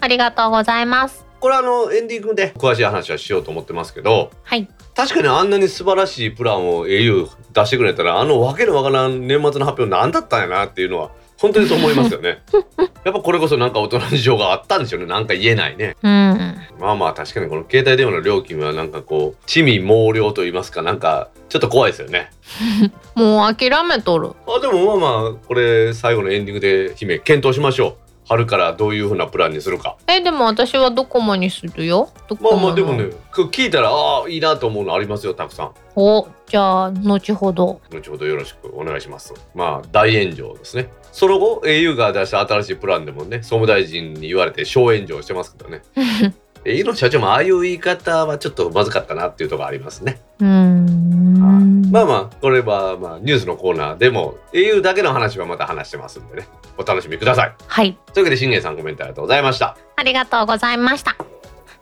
ありがとうございます。これあのエンディングで詳しい話はしようと思ってますけどはい。確かにあんなに素晴らしいプランを au 出してくれたらあのわけのわからん年末の発表何だったんやなっていうのは本当にそう思いますよね。(laughs) やっぱこれこそなんか大人の事情があったんでしょうね。なんか言えないね。うん。まあまあ確かにこの携帯電話の料金はなんかこう地味猛量と言いますかなんかちょっと怖いですよね。(laughs) もう諦めとる。あでもまあまあこれ最後のエンディングで姫検討しましょう春からどういう風なプランにするか。え、でも私はドコモにするよ。ドまあまあでもねこ聞いたらああいいなと思うのありますよたくさん。お、じゃあ、後ほど。後ほどよろしくお願いします。まあ大炎上ですね。その後 au が出した新しいプランでもね総務大臣に言われて小炎上してますけどね (laughs) au の社長もああいう言い方はちょっとまずかったなっていうところありますねうーん。まあまあこれはまあニュースのコーナーでも au だけの話はまた話してますんでねお楽しみくださいはい。というわけで信玄さんコメントありがとうございましたありがとうございました。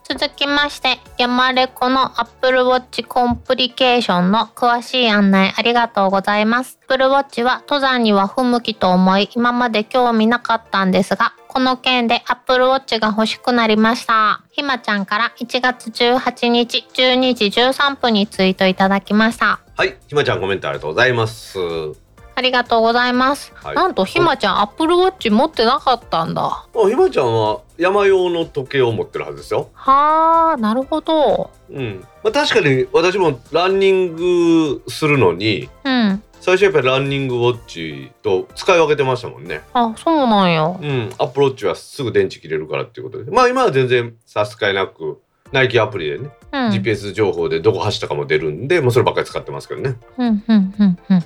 続きまして、山レコの Apple Watch コンプリケーションの詳しい案内ありがとうございます。Apple Watch は登山には不向きと思い、今まで興味なかったんですが、この件で Apple Watch が欲しくなりました。ひまちゃんから1月18日12時13分にツイートいただきました。はい、ひまちゃんコメントありがとうございます。ありがとうございます。はいなんとひまちゃん Apple Watch 持ってなかったんだ。あ、ひまちゃんは山用の時計を持ってるはずですよ。はあ、なるほど。うん。まあ確かに私もランニングするのに、うん。最初やっぱりランニングウォッチと使い分けてましたもんね。あ、そうなんや。うん。アップローチはすぐ電池切れるからっていうことで。まあ今は全然差し支えなく、ナイキアプリでね、うん。GPS 情報でどこ走ったかも出るんで、もうそればっかり使ってますけどね。うん、うん、うん、うん。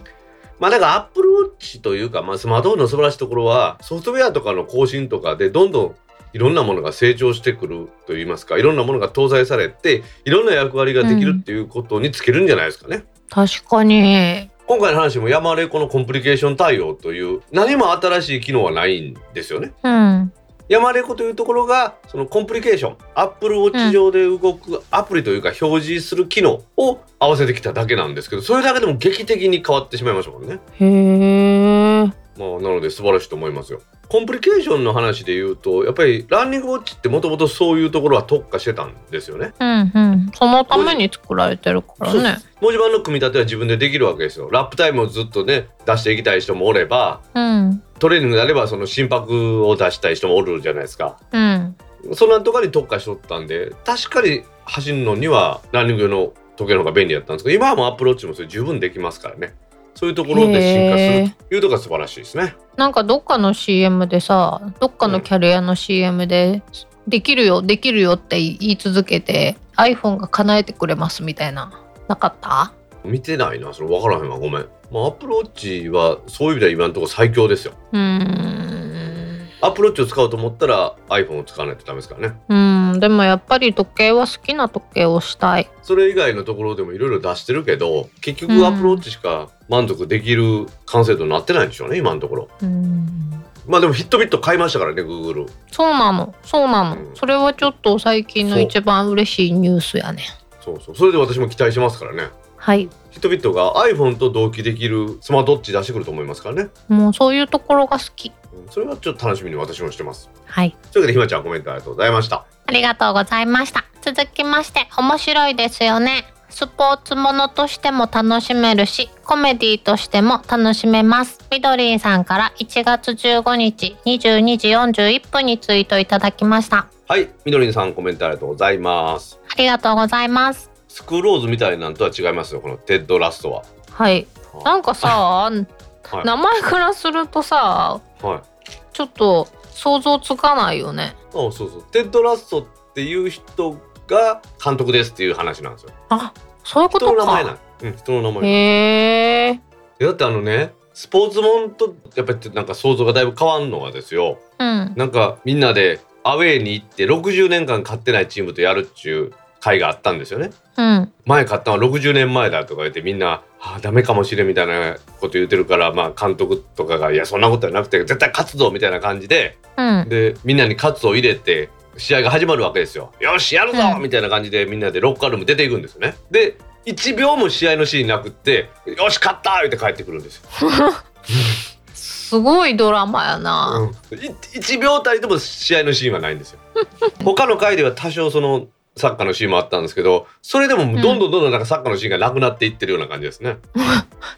まあだからアップルウォッチというか、まあ、スマートフォンの素晴らしいところはソフトウェアとかの更新とかでどんどんいろんなものが成長してくるといいますかいろんなものが搭載されていろんな役割ができるっていうことにつけるんじゃないですかね。確かに。今回の話も山レコのコンプリケーション対応という何も新しい機能はないんですよね。うん。山レコというところがそのコンプリケーションアップルウォッチ上で動くアプリというか表示する機能を合わせてきただけなんですけどそれだけでも劇的に変わってしまいましたもんね。へえ。まあ、なので素晴らしいと思いますよ。コンプリケーションの話で言うとやっぱりランニングウォッチってもともとそういうところは特化してたんですよね。うん、うん。そのために作られてるからね。文字盤の組み立ては自分でできるわけですよ。ラップタイムをずっとね出していきたい人もおればうん。トレーニングであればその心拍を出したい人もおるじゃないですか。うん。そんなところに特化しとったんで確かに走るのにはランニング用の時計の方が便利だったんですけど今はもうアップローチもそれ十分できますからね。そういうところで進化するというところが素晴らしいですね。なんかどっかの CM でさ、どっかのキャリアの CM で、できるよ、できるよって言い続けて、iPhone が叶えてくれますみたいな。なかった？見てないなそれ分からへんわごめん。まあアップローチはそういう意味では今のところ最強ですよ。うーん。アップローチを使おうと思ったら iPhone を使わないとダメですからね。うん、でもやっぱり時計は好きな時計をしたい。それ以外のところでもいろいろ出してるけど結局うんアップローチしか満足できる完成度になってないんでしょうね今のところ。うん。まあでもヒットビット買いましたからね Google。そうなの、そうなの。うんそれはちょっと最近の一番嬉しいニュースやね。そうそうそれで私も期待してますからね。はい。ヒットビットが iPhone と同期できるスマートウォッチ出してくると思いますからね。もうそういうところが好き。うんそれはちょっと楽しみに私もしてます。はい。というわけでひまちゃんコメントありがとうございました。ありがとうございました。続きまして、面白いですよね。スポーツものとしても楽しめるし、コメディとしても楽しめます。みどりんさんから1月15日22時41分にツイートいただきました。はい、みどりんさんコメントありがとうございます。ありがとうございます。スクローズみたいなんとは違いますよこのテッドラストは。はい。なんかさ、はい名前からするとさ、はい。ちょっと想像つかないよね。あそうそうテッドラストっていう人が監督ですっていう話なんですよ。あ、そういうこと人の名前なか。ん、うん、人の名前へえ。だってあのねスポーツもんとやっぱりなんか想像がだいぶ変わんのはですようん。なんかみんなでアウェーに行って60年間勝ってないチームとやるっていう会があったんですよね。うん。前勝ったのは60年前だとか言ってみんな「あダメかもしれん」みたいなこと言ってるからまあ監督とかが「いやそんなことはなくて絶対勝つぞ」みたいな感じでうん。でみんなに喝を入れて試合が始まるわけですよ。よしやるぞ、うんみたいな感じでみんなでロッカールーム出ていくんですよね。で1秒も試合のシーンなくって「よし勝った!」言って帰ってくるんですよ。すごいドラマやな。うん、い1秒たりとも試合のシーンはないんですよ。他の回では多少そのサッカーのシーンもあったんですけどそれでもどんどんどんどんなんかサッカーのシーンがなくなっていってるような感じですね。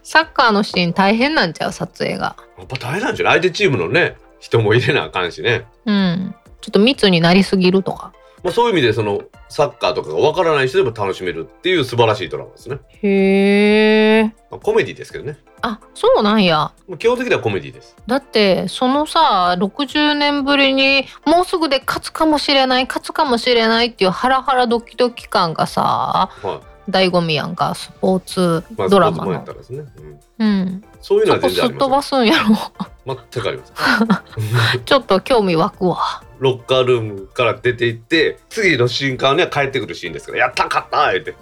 サッカーのシーン大変なんちゃう？撮影が。やっぱ大変なんじゃない？相手チームのね人も入れなあかんしね。うん。ちょっと密になりすぎるとか。まあ、そういう意味でそのサッカーとかがわからない人でも楽しめるっていう素晴らしいドラマですね。へえ。まあ、コメディですけどね。あ、そうなんや。まあ基本的にはコメディです。だってそのさ60年ぶりにもうすぐで勝つかもしれない勝つかもしれないっていうハラハラドキドキ感がさはい。醍醐味やんかスポーツまあ、ドラマのスポーツもやった。らですね。うん、うん。そういうのは全然あります飛ばすんやろ。よ。全くあります。(laughs) ちょっと興味湧くわ。ロッカールームから出て行って次の瞬間には帰ってくるシーンですから「やった勝った!」言って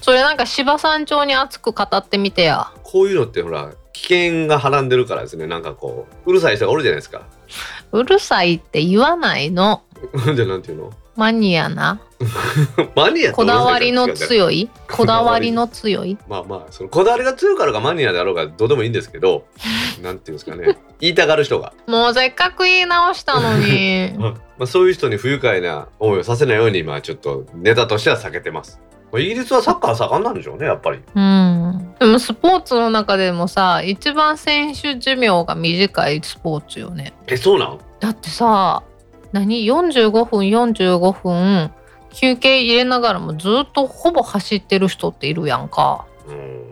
それなんか芝山町に熱く語ってみてや。こういうのってほら危険がはらんでるからですねなんかこううるさい人がおるじゃないですか (laughs) うるさいって言わないの。(laughs) じゃあなんていうの？マニアな？(laughs) マニアとこだわりのい強い？こだわりの強い？(laughs) まあまあそのこだわりが強いからがマニアであろうがどうでもいいんですけど (laughs) なんていうんですかね言いたがる人が、もうせっかく言い直したのに。まあ、そういう人に不愉快な思いをさせないように今ちょっとネタとしては避けてます、まあ、イギリスはサッカー盛んなんでしょうねやっぱりうん。でもスポーツの中でもさ、一番選手寿命が短いスポーツよね。えそうなん？だってさ、何 ?45 分45分休憩入れながらもずっとほぼ走ってる人っているやんか。うーん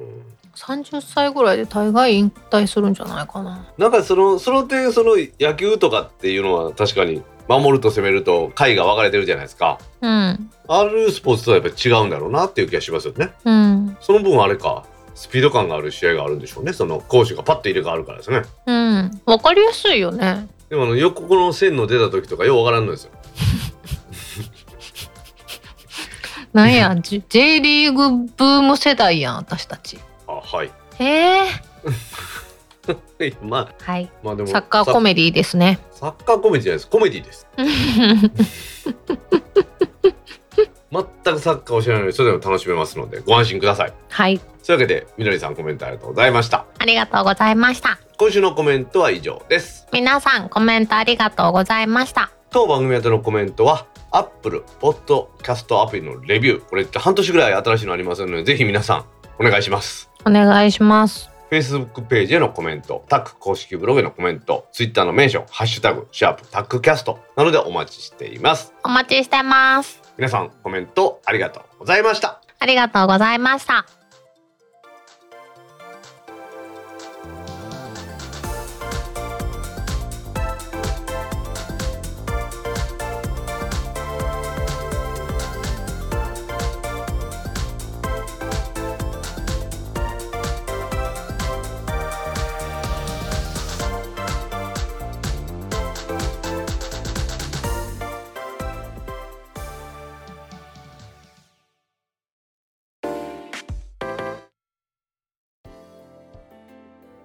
30歳ぐらいで大概引退するんじゃないかな。なんかそのその点その野球とかっていうのは確かに守ると攻めると回が分かれてるじゃないですかうん。あるスポーツとはやっぱり違うんだろうなっていう気がしますよねうん。その分あれかスピード感がある試合があるんでしょうねその攻守がパッと入れ替わるからですねうん。わかりやすいよね。でもあの横この線の出た時とかようわからんのですよ (laughs) なんや、J, J リーグブーム世代やん、私たち。あはいへえ。(laughs) まあはい。まあでもサッカーコメディですね。サッカーコメディじゃないですコメディです (laughs) 全くサッカーを知らない人でも楽しめますのでご安心くださいはい。というわけでみどりさんコメントありがとうございましたありがとうございました。今週のコメントは以上です皆さんコメントありがとうございました。当番組宛てのコメントは Apple Podcast アプリのレビューこれって半年ぐらい新しいのありますのでぜひ皆さんお願いしますお願いします。Facebook ページへのコメント、タック公式ブログへのコメント、Twitter のメンション、ハッシュタグ、シャープタックキャストなどでお待ちしています。お待ちしてます。皆さんコメントありがとうございました。ありがとうございました。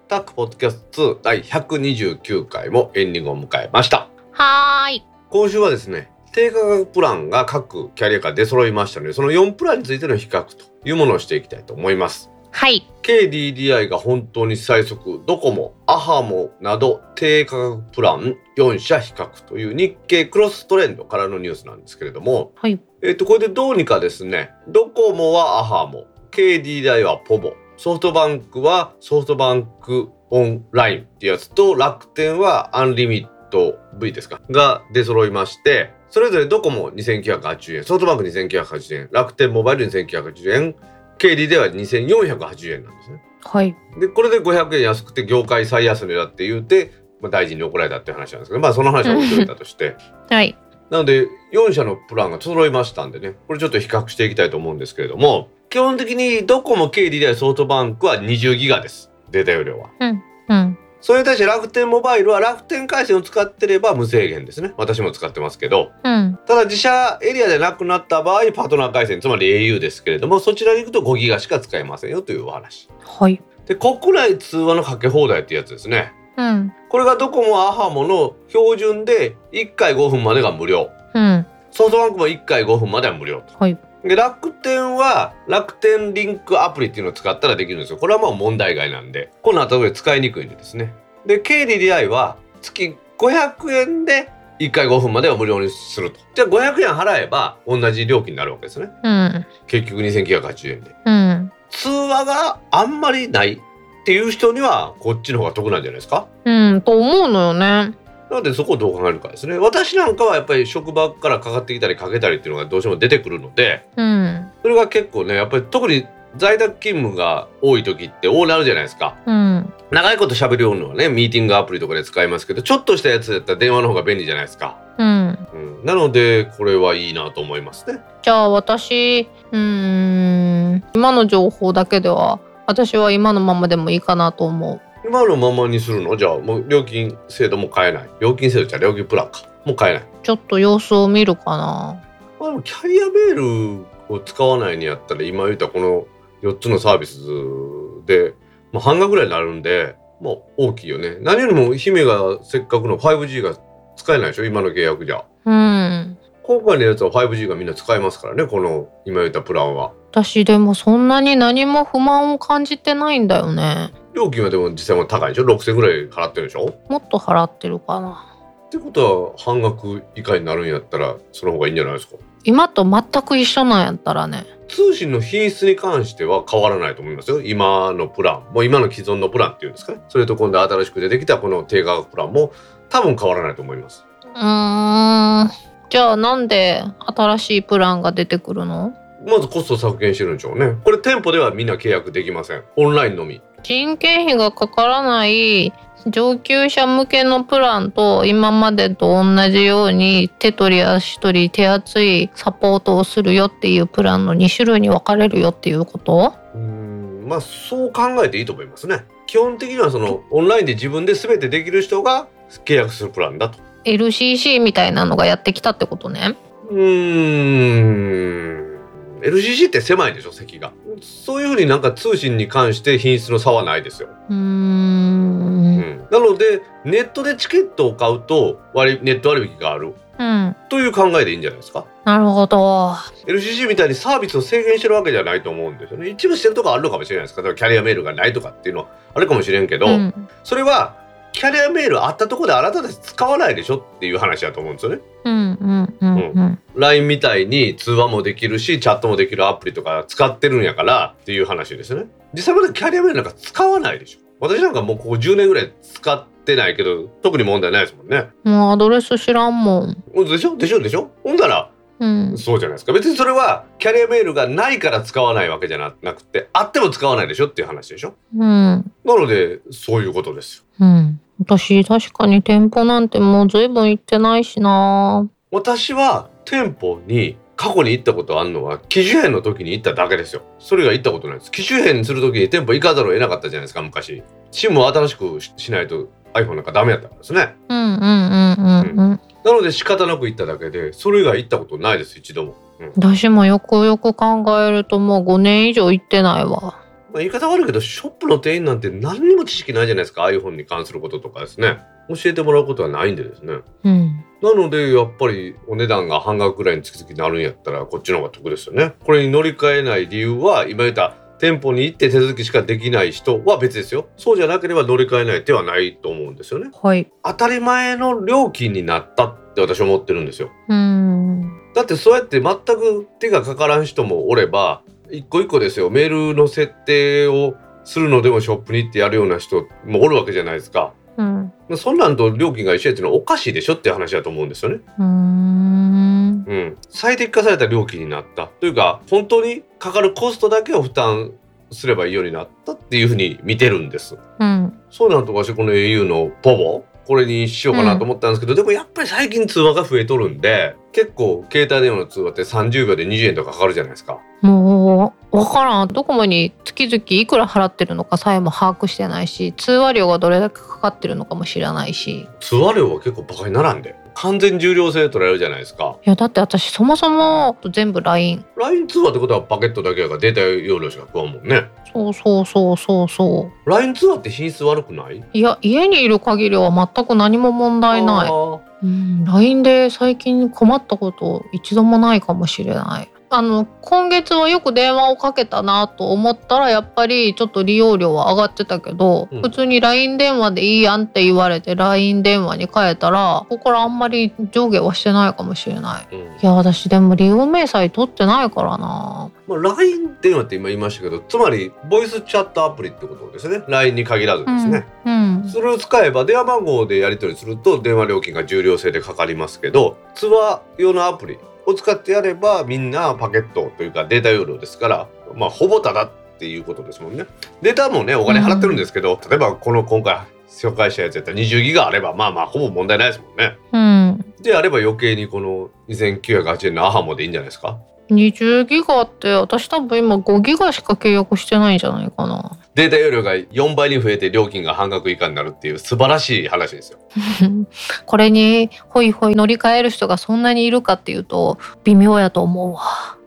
タックポッドキャスト2第129回もエンディングを迎えました。はーい。今週はですね、低価格プランが各キャリアから出揃いましたので、その4プランについての比較というものをしていきたいと思います。はい。KDDI が本当に最速、ドコモ、アハモなど低価格プラン4社比較という日経クロストレンドからのニュースなんですけれども、はい。えっと、これでどうにかですね、ドコモはアハモ、KDDI はポボ、ソフトバンクはソフトバンクオンラインってやつと、楽天はアンリミット V ですか？が出揃いまして、それぞれドコモ2980円、ソフトバンク2980円、楽天モバイル2980円、KDDI は2480円なんですね。はい。で、これで500円安くて業界最安値だって言うて、まあ、大臣に怒られたっていう話なんですけど、まあその話は置いといたとして、(laughs) はい。なので4社のプランが揃いましたんでねこれちょっと比較していきたいと思うんですけれども基本的にドコモ KDDI ソフトバンクは20ギガですデータ容量はうん。うん。それに対して楽天モバイルは楽天回線を使ってれば無制限ですね私も使ってますけどうん。ただ自社エリアでなくなった場合パートナー回線つまり au ですけれどもそちらに行くと5ギガしか使えませんよというお話はい。で国内通話のかけ放題ってやつですねうん。これがドコモアハモの標準で1回5分までが無料うん。ソフトバンクも1回5分までは無料と。はい。で楽天は楽天リンクアプリっていうのを使ったらできるんですよ。これはもう問題外なんで、この後で使いにくいんでですね。で、KDDI は月500円で1回5分までは無料にすると。じゃあ500円払えば同じ料金になるわけですね。うん。結局2980円で。うん。通話があんまりないっていう人にはこっちの方が得なんじゃないですか？うん。と思うのよね。なのでそこをどう考えるかですね。私なんかはやっぱり職場からかかってきたりかけたりっていうのがどうしても出てくるので、うん。それが結構ねやっぱり特に在宅勤務が多い時って多なるじゃないですかうん。長いこと喋るのはねミーティングアプリとかで使いますけどちょっとしたやつだったら電話の方が便利じゃないですか、うん。うん、なのでこれはいいなと思いますねじゃあ私、うーん。今の情報だけでは、私は今のままでもいいかなと思う。今のままにするの？じゃあもう料金制度も変えない？料金制度じゃ料金プランか？もう変えない？ちょっと様子を見るかな。まあキャリアメールを使わないにやったら今言ったこの4つのサービスで、まあ、半額ぐらいになるんでまあ大きいよね。何よりも姫がせっかくの 5G が使えないでしょ？今の契約じゃ。うん。今回のやつは 5G がみんな使えますからねこの今言ったプランは。私でもそんなに何も不満を感じてないんだよね。料金はでも実際は高いでしょ？6000ぐらい払ってるでしょ？もっと払ってるかな。ってことは半額以下になるんやったらその方がいいんじゃないですか？今と全く一緒なんやったらね。通信の品質に関しては変わらないと思いますよ。今のプラン。もう今の既存のプランっていうんですかね？それと今度新しく出てきたこの低価格プランも多分変わらないと思います。うーん。じゃあなんで新しいプランが出てくるの？まずコスト削減してるんでしょうね。これ店舗ではみんな契約できません。オンラインのみ人件費がかからない上級者向けのプランと今までと同じように手取り足取り手厚いサポートをするよっていうプランの2種類に分かれるよっていうこと？うーんまあそう考えていいと思いますね。基本的にはそのオンラインで自分で全てできる人が契約するプランだと。LCC みたいなのがやってきたってことね。うーん LCC って狭いでしょ席が。そういうふうになんか通信に関して品質の差はないですよ、うん。ん、なのでネットでチケットを買うと割ネット割引がある。うん。という考えでいいんじゃないですか。なるほど。LCC みたいにサービスを制限してるわけじゃないと思うんですよね。一部してるとこあるのかもしれないですけどキャリアメールがないとかっていうのはあるかもしれんけど、うん。それはキャリアメールあったところであなたたち使わないでしょっていう話だと思うんですよねうん。うん。うん。うん。LINE みたいに通話もできるしチャットもできるアプリとか使ってるんやからっていう話ですね実際までキャリアメールなんか使わないでしょ私なんかもうここ10年ぐらい使ってないけど特に問題ないですもんねもうアドレス知らんもん。でしょ？でしょ？でしょ？ほんだらうん。そうじゃないですか別にそれはキャリアメールがないから使わないわけじゃななくてあっても使わないでしょっていう話でしょ？うん。なのでそういうことですようん。私、確かに店舗なんてもう随分行ってないしな。私は店舗に過去に行ったことあるのは機種変の時に行っただけですよ。それが行ったことないです。機種変する時に店舗行かざるを得なかったじゃないですか昔。SIM を新しくししないと iPhone なんかダメやったからですね。うんうんうんうんうん。なので仕方なく行っただけでそれ以外行ったことないです一度も、うん。私もよくよく考えるともう5年以上行ってないわ。まあ、言い方悪いけどショップの店員なんて何にも知識ないじゃないですか iPhone に関することとかですね教えてもらうことはないんでですねうん。なのでやっぱりお値段が半額ぐらいに月々なるんやったらこっちの方が得ですよね。これに乗り換えない理由は今言った店舗に行って手続きしかできない人は別ですよ。そうじゃなければ乗り換えない手はないと思うんですよね。はい。当たり前の料金になったって私は思ってるんですよ。うん。だってそうやって全く手がかからん人もおれば一個一個ですよメールの設定をするのでもショップに行ってやるような人もおるわけじゃないですか。うん。そんなんと料金が一緒やっていうのはおかしいでしょっていう話だと思うんですよね。うーん。うん、最適化された料金になったというか本当にかかるコストだけを負担すればいいようになったっていうふうに見てるんですうん。そうなんと私この au のポボこれにしようかなと思ったんですけど、でもやっぱり最近通話が増えとるんで結構携帯電話の通話って30秒で20円とかかかるじゃないですかもう、わからん。ドコモに月々いくら払ってるのかさえも把握してないし、通話料がどれだけかかってるのかも知らないし。通話料は結構バカにならんで完全重量制取られるじゃないですかいや、だって私そもそも全部 LINE。LINE 通話ってことはパケットだけやからデータ容量しか食わんもんねそうそうそうそうそう。LINE 通話って品質悪くない？いや、家にいる限りは全く何も問題ないうん、LINE で最近困ったこと一度もないかもしれない。あの今月はよく電話をかけたなと思ったらやっぱりちょっと利用料は上がってたけど、うん普通に LINE 電話でいいやんって言われて LINE 電話に変えたらここからあんまり上下はしてないかもしれない。うんいや私でも利用明細取ってないからな。まあ、LINE 電話って今言いましたけどつまりボイスチャットアプリってことですね LINE に限らずですね、うん。それを使えば電話番号でやり取りすると電話料金が重量制でかかりますけど通話用のアプリを使ってやればみんなパケットというかデータ容量ですからまあほぼタダっていうことですもんね。データもねお金払ってるんですけど、例えばこの今回紹介したやつやったら20ギガあればまあまあほぼ問題ないですもんね。うん。であれば余計にこの2980円のアハモでいいんじゃないですか20ギガって私多分今5ギガしか契約してないんじゃないかな。データ容量が4倍に増えて料金が半額以下になるっていう素晴らしい話ですよ。(laughs) これにホイホイ乗り換える人がそんなにいるかっていうと微妙やと思うわ。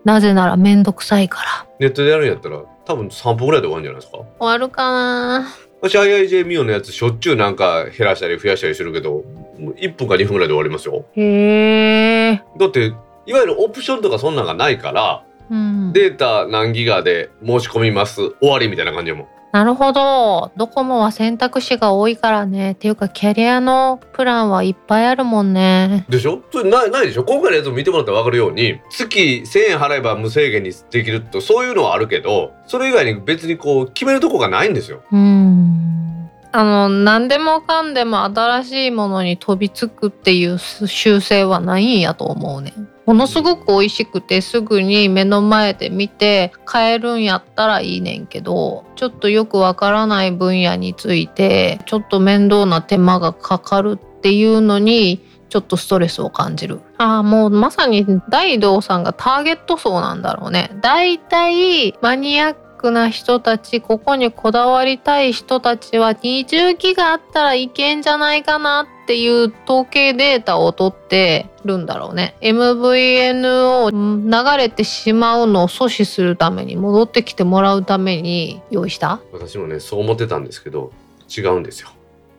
なぜならめんどくさいから。ネットでやるんやったら多分3分ぐらいで終わるんじゃないですか？終わるかな私 IIJ ミオのやつしょっちゅうなんか減らしたり増やしたりするけど、もう1分か2分ぐらいで終わりますよ。へえ。だって、いわゆるオプションとかそんなんがないから、うん。データ何ギガで申し込みます、終わりみたいな感じやもん。なるほど。ドコモは選択肢が多いからね。っていうか、キャリアのプランはいっぱいあるもんね。でしょ？それないないでしょ？今回のやつを見てもらったら分かるように月1000円払えば無制限にできるとそういうのはあるけどそれ以外に別にこう決めるとこがないんですよ。うん。あの、何でもかんでも新しいものに飛びつくっていう習性はないんやと思うね。ものすごく美味しくてすぐに目の前で見て買えるんやったらいいねんけど、ちょっとよくわからない分野について、ちょっと面倒な手間がかかるっていうのに、ちょっとストレスを感じる。ああ、もうまさに大道さんがターゲット層なんだろうね。だいたいマニアックな人たち、ここにこだわりたい人たちは20ギガあったらいけんじゃないかなっていう統計データを取ってるんだろうね。MVN を流れてしまうのを阻止するために戻ってきてもらうために用意した？私もねそう思ってたんですけど違うんですよ。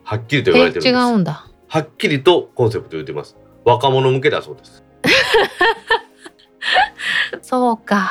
はっきりとえ言われてるんです。違うんだ。はっきりとコンセプト言ってます。若者向けだそうです。(laughs) そうか。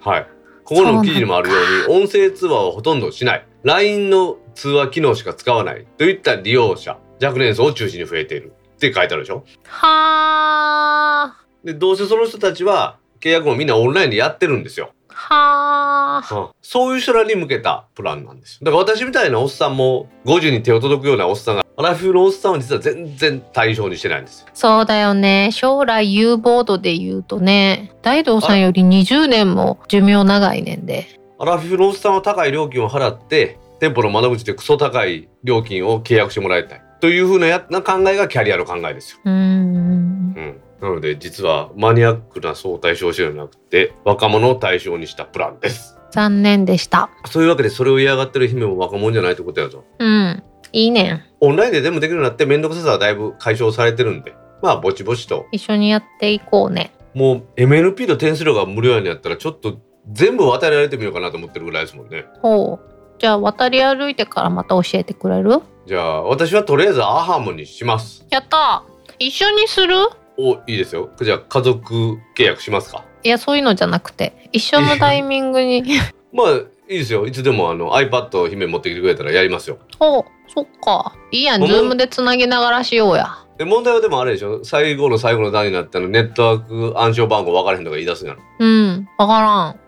はい。ここの記事にもあるように音声通話をほとんどしない LINE の通話機能しか使わないといった利用者若年層を中心に増えているって書いてあるでしょ？はあ。でどうせその人たちは契約もみんなオンラインでやってるんですよ。はあ。そういう人らに向けたプランなんですよ。だから私みたいなおっさんも50に手を届くようなおっさんがアラフィフのおっさんは実は全然対象にしてないんですよ。そうだよね。将来有望度で言うとね、大道さんより20年も寿命長いねんで。アラフィフのおっさんは高い料金を払って店舗の窓口でクソ高い料金を契約してもらいたいというふうなやな考えがキャリアの考えですよ。うーん。うん、なので実はマニアックな層を対象してるんじゃなくて若者を対象にしたプランです。残念でした。そういうわけでそれを嫌がってる姫も若者じゃないってことやぞ。うん。いいねん。オンラインで全部できるようになって面倒くささはだいぶ解消されてるんでまあぼちぼちと一緒にやっていこうね。もう MNP の点数量が無料になったらちょっと全部渡り歩いてみようかなと思ってるぐらいですもんね。ほう。じゃあ渡り歩いてからまた教えてくれる？じゃあ私はとりあえずアハモにします。やった一緒にする？おいいですよ。じゃあ家族契約しますか？いや、そういうのじゃなくて、一緒のタイミングに。(laughs) まあいいですよ。いつでもあの iPad を姫持ってきてくれたらやりますよ。ほう。そっか。いいやん。ズームでつなぎながらしようや。で問題はでもあれでしょ？最後の最後の段になったのネットワーク暗証番号分からへんとか言い出すんやろ？うん。わからん。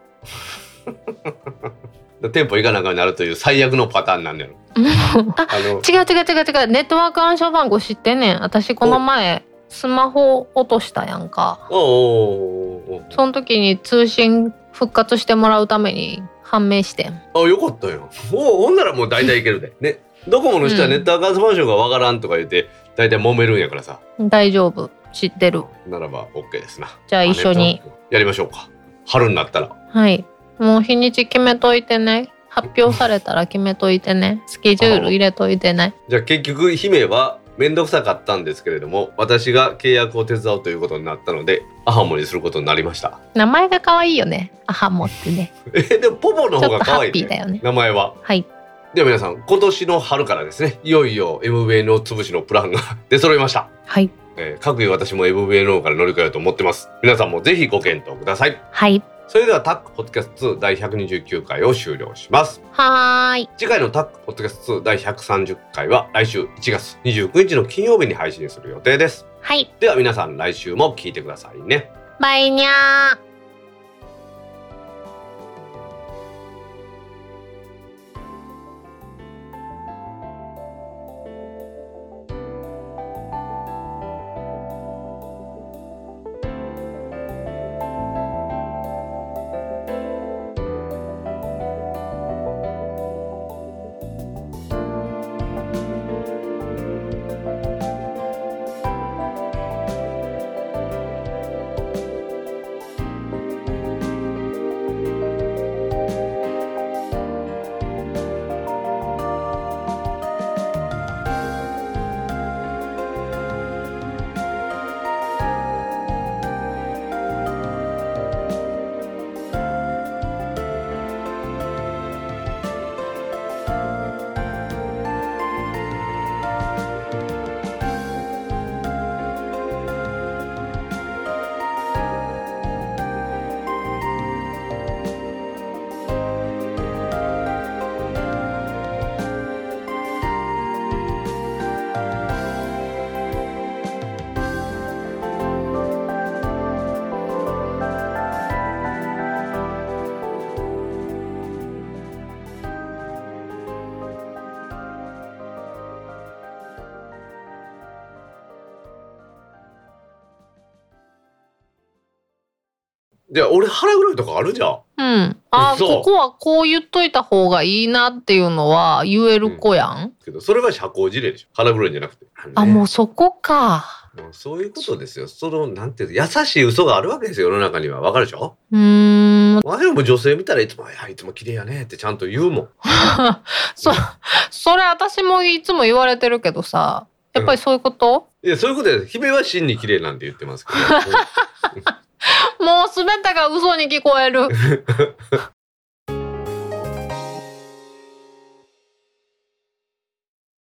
(laughs) で店舗行かなあかんようになるという最悪のパターンなんやろ。(laughs) あ違う違う違う違う。ネットワーク暗証番号知ってんねん。私この前、スマホ落としたやんか。その時に通信復活してもらうために判明してん。あよかったよ。おほんならもう大体いけるで。(laughs) ねドコモの人はネットワーク暗証番号が分からんとか言って大体揉めるんやからさ。大丈夫。知ってる。ならば OK ですな。じゃあ一緒に。やりましょうか。春になったら。はい。もう日にち決めといてね。発表されたら決めといてね。スケジュール入れといてね。じゃあ結局姫は面倒くさかったんですけれども私が契約を手伝うということになったのでアハモにすることになりました。名前が可愛いよね。アハモってね。えでもポポの方が可愛いね。ピーだよね。名前は。はい。では皆さん今年の春からですねいよいよ MVNO 潰しのプランが (laughs) 出揃いました。はい。えー、各位私も MVNO から乗り換えようと思ってます。皆さんもぜひご検討ください。はい。それではタックポッドキャスト2第129回を終了します。はーい。次回のタックポッドキャスト2第130回は来週1月29日の金曜日に配信する予定です。はい。では皆さん来週も聞いてくださいね。バイニャー。俺腹黒いとかあるじゃん。うん。あここはこう言っといた方がいいなっていうのは言える子やん。けど、それは社交辞令でしょ。腹黒いんじゃなくて。あ、ねもうそこか。もうそういうことですよ。その、なんていうの優しい嘘があるわけですよ、世の中には。わかるでしょ？うーん。我々も女性見たらいつも、いや、いつも綺麗やねってちゃんと言うもん。(laughs) そ、それ私もいつも言われてるけどさ、やっぱりそういうこと、いや、そういうことです。姫は真に綺麗なんて言ってますけど。(laughs) もう全てが嘘に聞こえる。